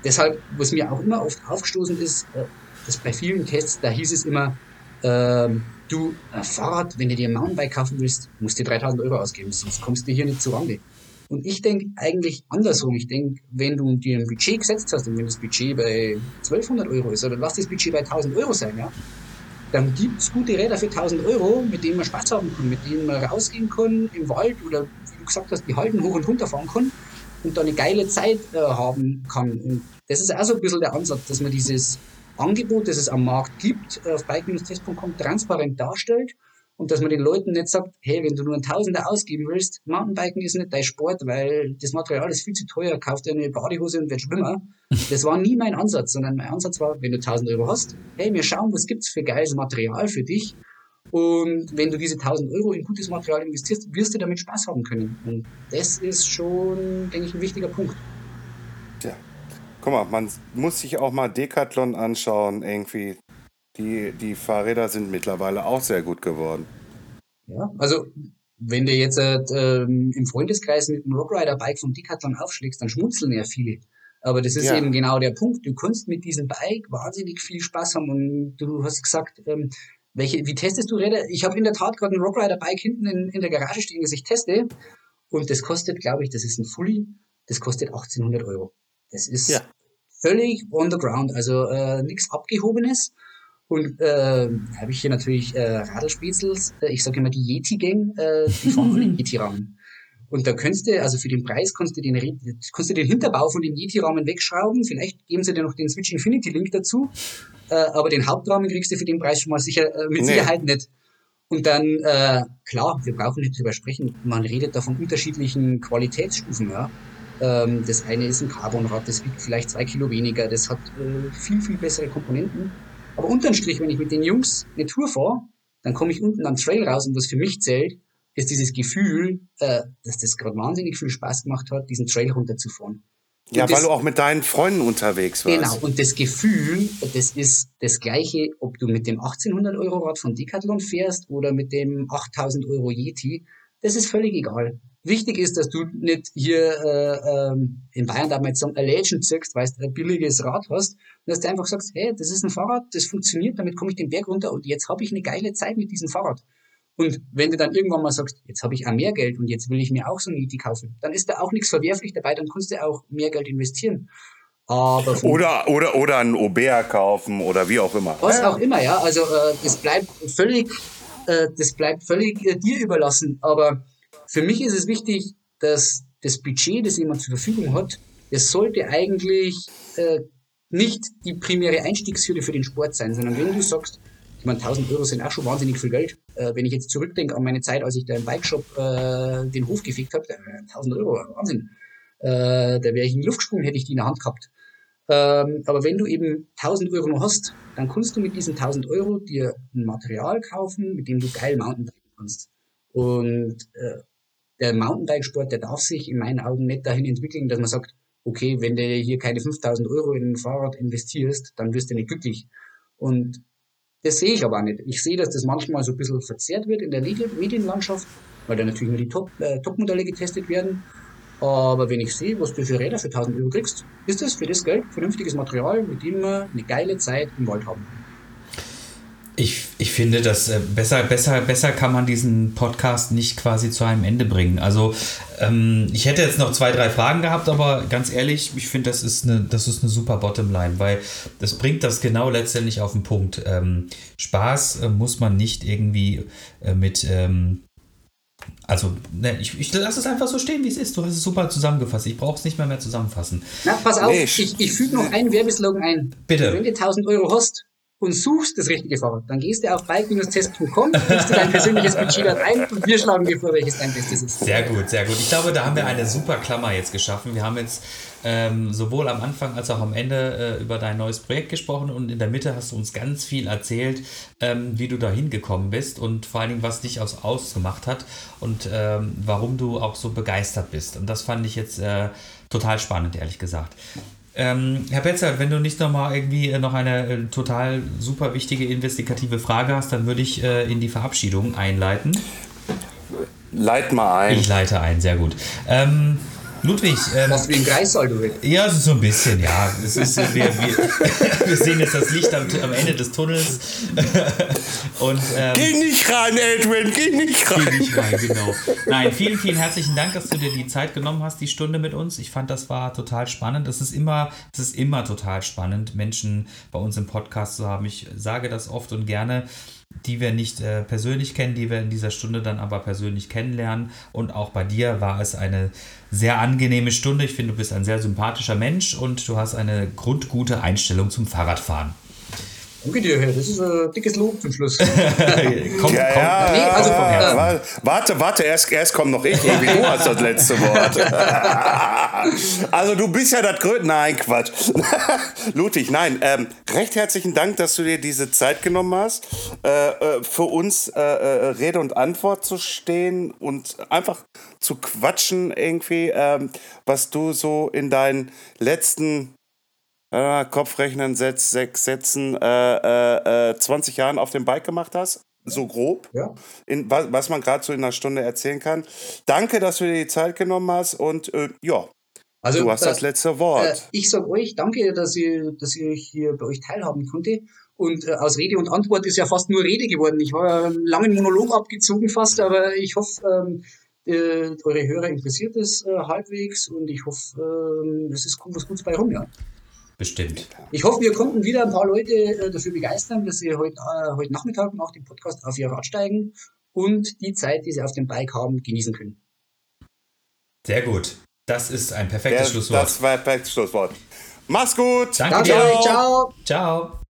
deshalb, was mir auch immer oft aufgestoßen ist, äh, dass bei vielen Tests, da hieß es immer, ähm, du, ein Fahrrad, wenn du dir ein Mountainbike kaufen willst, musst du 3000 Euro ausgeben, sonst kommst du hier nicht zu Rande. Und ich denke eigentlich andersrum. Ich denke, wenn du dir ein Budget gesetzt hast und wenn das Budget bei 1200 Euro ist oder lass das Budget bei 1000 Euro sein, ja, dann gibt's gute Räder für 1000 Euro, mit denen man Spaß haben kann, mit denen man rausgehen kann im Wald oder wie du gesagt hast, die Halden hoch und runter fahren kann und da eine geile Zeit äh, haben kann. Und das ist auch so ein bisschen der Ansatz, dass man dieses Angebot, das es am Markt gibt, auf bike-test.com transparent darstellt und dass man den Leuten nicht sagt, hey, wenn du nur ein Tausender ausgeben willst, Mountainbiken ist nicht dein Sport, weil das Material ist viel zu teuer, kauf dir eine Badehose und werd Schwimmer. Das war nie mein Ansatz, sondern mein Ansatz war, wenn du 1000 Euro hast, hey, wir schauen, was gibt's für geiles Material für dich und wenn du diese 1000 Euro in gutes Material investierst, wirst du damit Spaß haben können. Und das ist schon, denke ich, ein wichtiger Punkt. Ja, Guck mal, man muss sich auch mal Decathlon anschauen, irgendwie. Die, die Fahrräder sind mittlerweile auch sehr gut geworden. Ja, also wenn du jetzt äh, im Freundeskreis mit einem Rockrider-Bike vom Decathlon aufschlägst, dann schmunzeln ja viele. Aber das ist ja. eben genau der Punkt. Du kannst mit diesem Bike wahnsinnig viel Spaß haben. Und du hast gesagt, ähm, welche, wie testest du Räder? Ich habe in der Tat gerade ein Rockrider-Bike hinten in, in der Garage stehen, das ich teste. Und das kostet, glaube ich, das ist ein Fully, das kostet 1800 Euro. Das ist ja. völlig on the ground, also äh, nichts Abgehobenes. Und äh, habe ich hier natürlich äh, Radlspitzels, äh, ich sage immer die Yeti-Gang, äh, die fahren alle Yeti-Rahmen. Und da könntest du, also für den Preis kannst du den, kannst du den Hinterbau von dem Yeti-Rahmen wegschrauben. Vielleicht geben sie dir noch den Switch Infinity Link dazu. Äh, aber den Hauptrahmen kriegst du für den Preis schon mal sicher, äh, mit nee. Sicherheit nicht. Und dann, äh, klar, wir brauchen nicht drüber sprechen. Man redet da von unterschiedlichen Qualitätsstufen, ja. Ähm, das eine ist ein Carbonrad, das wiegt vielleicht zwei Kilo weniger, das hat äh, viel, viel bessere Komponenten. Aber unterm Strich, wenn ich mit den Jungs eine Tour fahre, dann komme ich unten am Trail raus und was für mich zählt, ist dieses Gefühl, äh, dass das gerade wahnsinnig viel Spaß gemacht hat, diesen Trail runterzufahren. Und ja, das, weil du auch mit deinen Freunden unterwegs warst. Genau, und das Gefühl, das ist das gleiche, ob du mit dem 1800 Euro Rad von Decathlon fährst oder mit dem 8000 Euro Yeti, das ist völlig egal. Wichtig ist, dass du nicht hier äh, ähm, in Bayern darf man jetzt sagen, ein Legend zirkst, weil du ein billiges Rad hast, und dass du einfach sagst, hey, das ist ein Fahrrad, das funktioniert, damit komme ich den Berg runter und jetzt habe ich eine geile Zeit mit diesem Fahrrad. Und wenn du dann irgendwann mal sagst, jetzt habe ich auch mehr Geld und jetzt will ich mir auch so ein Yeti kaufen, dann ist da auch nichts verwerflich dabei, dann kannst du auch mehr Geld investieren. Aber oder, oder, oder ein Aubert kaufen oder wie auch immer. Was auch immer, ja. Also äh, das bleibt völlig, äh, das bleibt völlig äh, dir überlassen. Aber für mich ist es wichtig, dass das Budget, das jemand zur Verfügung hat, das sollte eigentlich äh, nicht die primäre Einstiegshürde für den Sport sein, sondern wenn du sagst, ich meine, 1000 Euro sind auch schon wahnsinnig viel Geld. Äh, wenn ich jetzt zurückdenke an meine Zeit, als ich da im Bikeshop äh, den Hof gefegt habe, 1000 Euro, Wahnsinn. Äh, da wäre ich in die Luft gesprungen, hätte ich die in der Hand gehabt. Ähm, aber wenn du eben 1000 Euro noch hast, dann kannst du mit diesen 1000 Euro dir ein Material kaufen, mit dem du geil Mountainbiken kannst. Und äh, der Mountainbikesport, der darf sich in meinen Augen nicht dahin entwickeln, dass man sagt, okay, wenn du hier keine 5000 Euro in ein Fahrrad investierst, dann wirst du nicht glücklich. Und das sehe ich aber auch nicht. Ich sehe, dass das manchmal so ein bisschen verzerrt wird in der Medienlandschaft, weil da natürlich nur die Top, äh, Top-Modelle getestet werden. Aber wenn ich sehe, was du für Räder für 1000 Euro kriegst, ist das für das Geld vernünftiges Material, mit dem wir eine geile Zeit im Wald haben. Ich, ich finde, dass äh, besser, besser, besser kann man diesen Podcast nicht quasi zu einem Ende bringen. Also ähm, ich hätte jetzt noch zwei, drei Fragen gehabt, aber ganz ehrlich, ich finde, das ist eine, das ist eine super Bottomline, weil das bringt das genau letztendlich auf den Punkt. Ähm, Spaß äh, muss man nicht irgendwie äh, mit ähm, also, ne, ich, ich lasse es einfach so stehen, wie es ist. Du hast es super zusammengefasst. Ich brauche es nicht mehr mehr zusammenfassen. Na, pass auf, nee, ich, ich füge noch einen Werbeslogan ein. Bitte. Wenn du 1000 Euro hast, und suchst das richtige Fahrrad, dann gehst du auf bike-test.com, gibst du dein persönliches Budget dort ein und wir schlagen dir vor, welches dein bestes ist. Sehr gut, sehr gut. Ich glaube, da haben wir eine super Klammer jetzt geschaffen. Wir haben jetzt ähm, sowohl am Anfang als auch am Ende äh, über dein neues Projekt gesprochen und in der Mitte hast du uns ganz viel erzählt, ähm, wie du da hingekommen bist und vor allen Dingen, was dich aus ausgemacht hat und ähm, warum du auch so begeistert bist. Und das fand ich jetzt äh, total spannend, ehrlich gesagt. Ähm, Herr Betzer, wenn du nicht nochmal irgendwie äh, noch eine äh, total super wichtige investigative Frage hast, dann würde ich äh, in die Verabschiedung einleiten. Leit mal ein. Ich leite ein, sehr gut. Ähm, Ludwig. Ähm, Was wie ein Kreissaal, du Ja, so ein bisschen, ja. Es ist, wir, wir, wir sehen jetzt das Licht am, am Ende des Tunnels. Und, ähm, geh nicht rein, Edwin, geh nicht rein. Geh nicht rein, genau. Nein, vielen, vielen herzlichen Dank, dass du dir die Zeit genommen hast, die Stunde mit uns. Ich fand, das war total spannend. Es ist immer, es ist immer total spannend, Menschen bei uns im Podcast zu haben. Ich sage das oft und gerne die wir nicht äh, persönlich kennen, die wir in dieser Stunde dann aber persönlich kennenlernen. Und auch bei dir war es eine sehr angenehme Stunde. Ich finde, du bist ein sehr sympathischer Mensch und du hast eine grundgute Einstellung zum Fahrradfahren. Danke dir, Herr. Das ist ein dickes Lob zum Schluss. komm, ja, komm. Ja, nee, also, ja, warte, warte, erst, erst kommt noch ich. Du hast das letzte Wort. also du bist ja das Größte. Nein, Quatsch. Ludwig, nein. Ähm, recht herzlichen Dank, dass du dir diese Zeit genommen hast, äh, äh für uns äh, äh, Rede und Antwort zu stehen und einfach zu quatschen irgendwie, ähm, was du so in deinen letzten äh, Kopfrechnen, Setz, sechs Sätzen, äh, äh, 20 Jahren auf dem Bike gemacht hast. So grob, ja. in, was, was man gerade so in einer Stunde erzählen kann. Danke, dass du dir die Zeit genommen hast und äh, ja, also, du hast da, das letzte Wort. Äh, ich sage euch danke, dass ich, dass ich hier bei euch teilhaben konnte. Und äh, aus Rede und Antwort ist ja fast nur Rede geworden. Ich habe einen langen Monolog abgezogen fast, aber ich hoffe, ähm, äh, eure Hörer interessiert es äh, halbwegs und ich hoffe, äh, es ist, kommt was Gutes bei rum, ja. Bestimmt. Ich hoffe, wir konnten wieder ein paar Leute äh, dafür begeistern, dass sie heute, äh, heute Nachmittag nach dem Podcast auf ihr Rad steigen und die Zeit, die sie auf dem Bike haben, genießen können. Sehr gut. Das ist ein perfektes Der, Schlusswort. Das war ein perfektes Schlusswort. Mach's gut. Danke, Danke dir. Ciao. Ciao.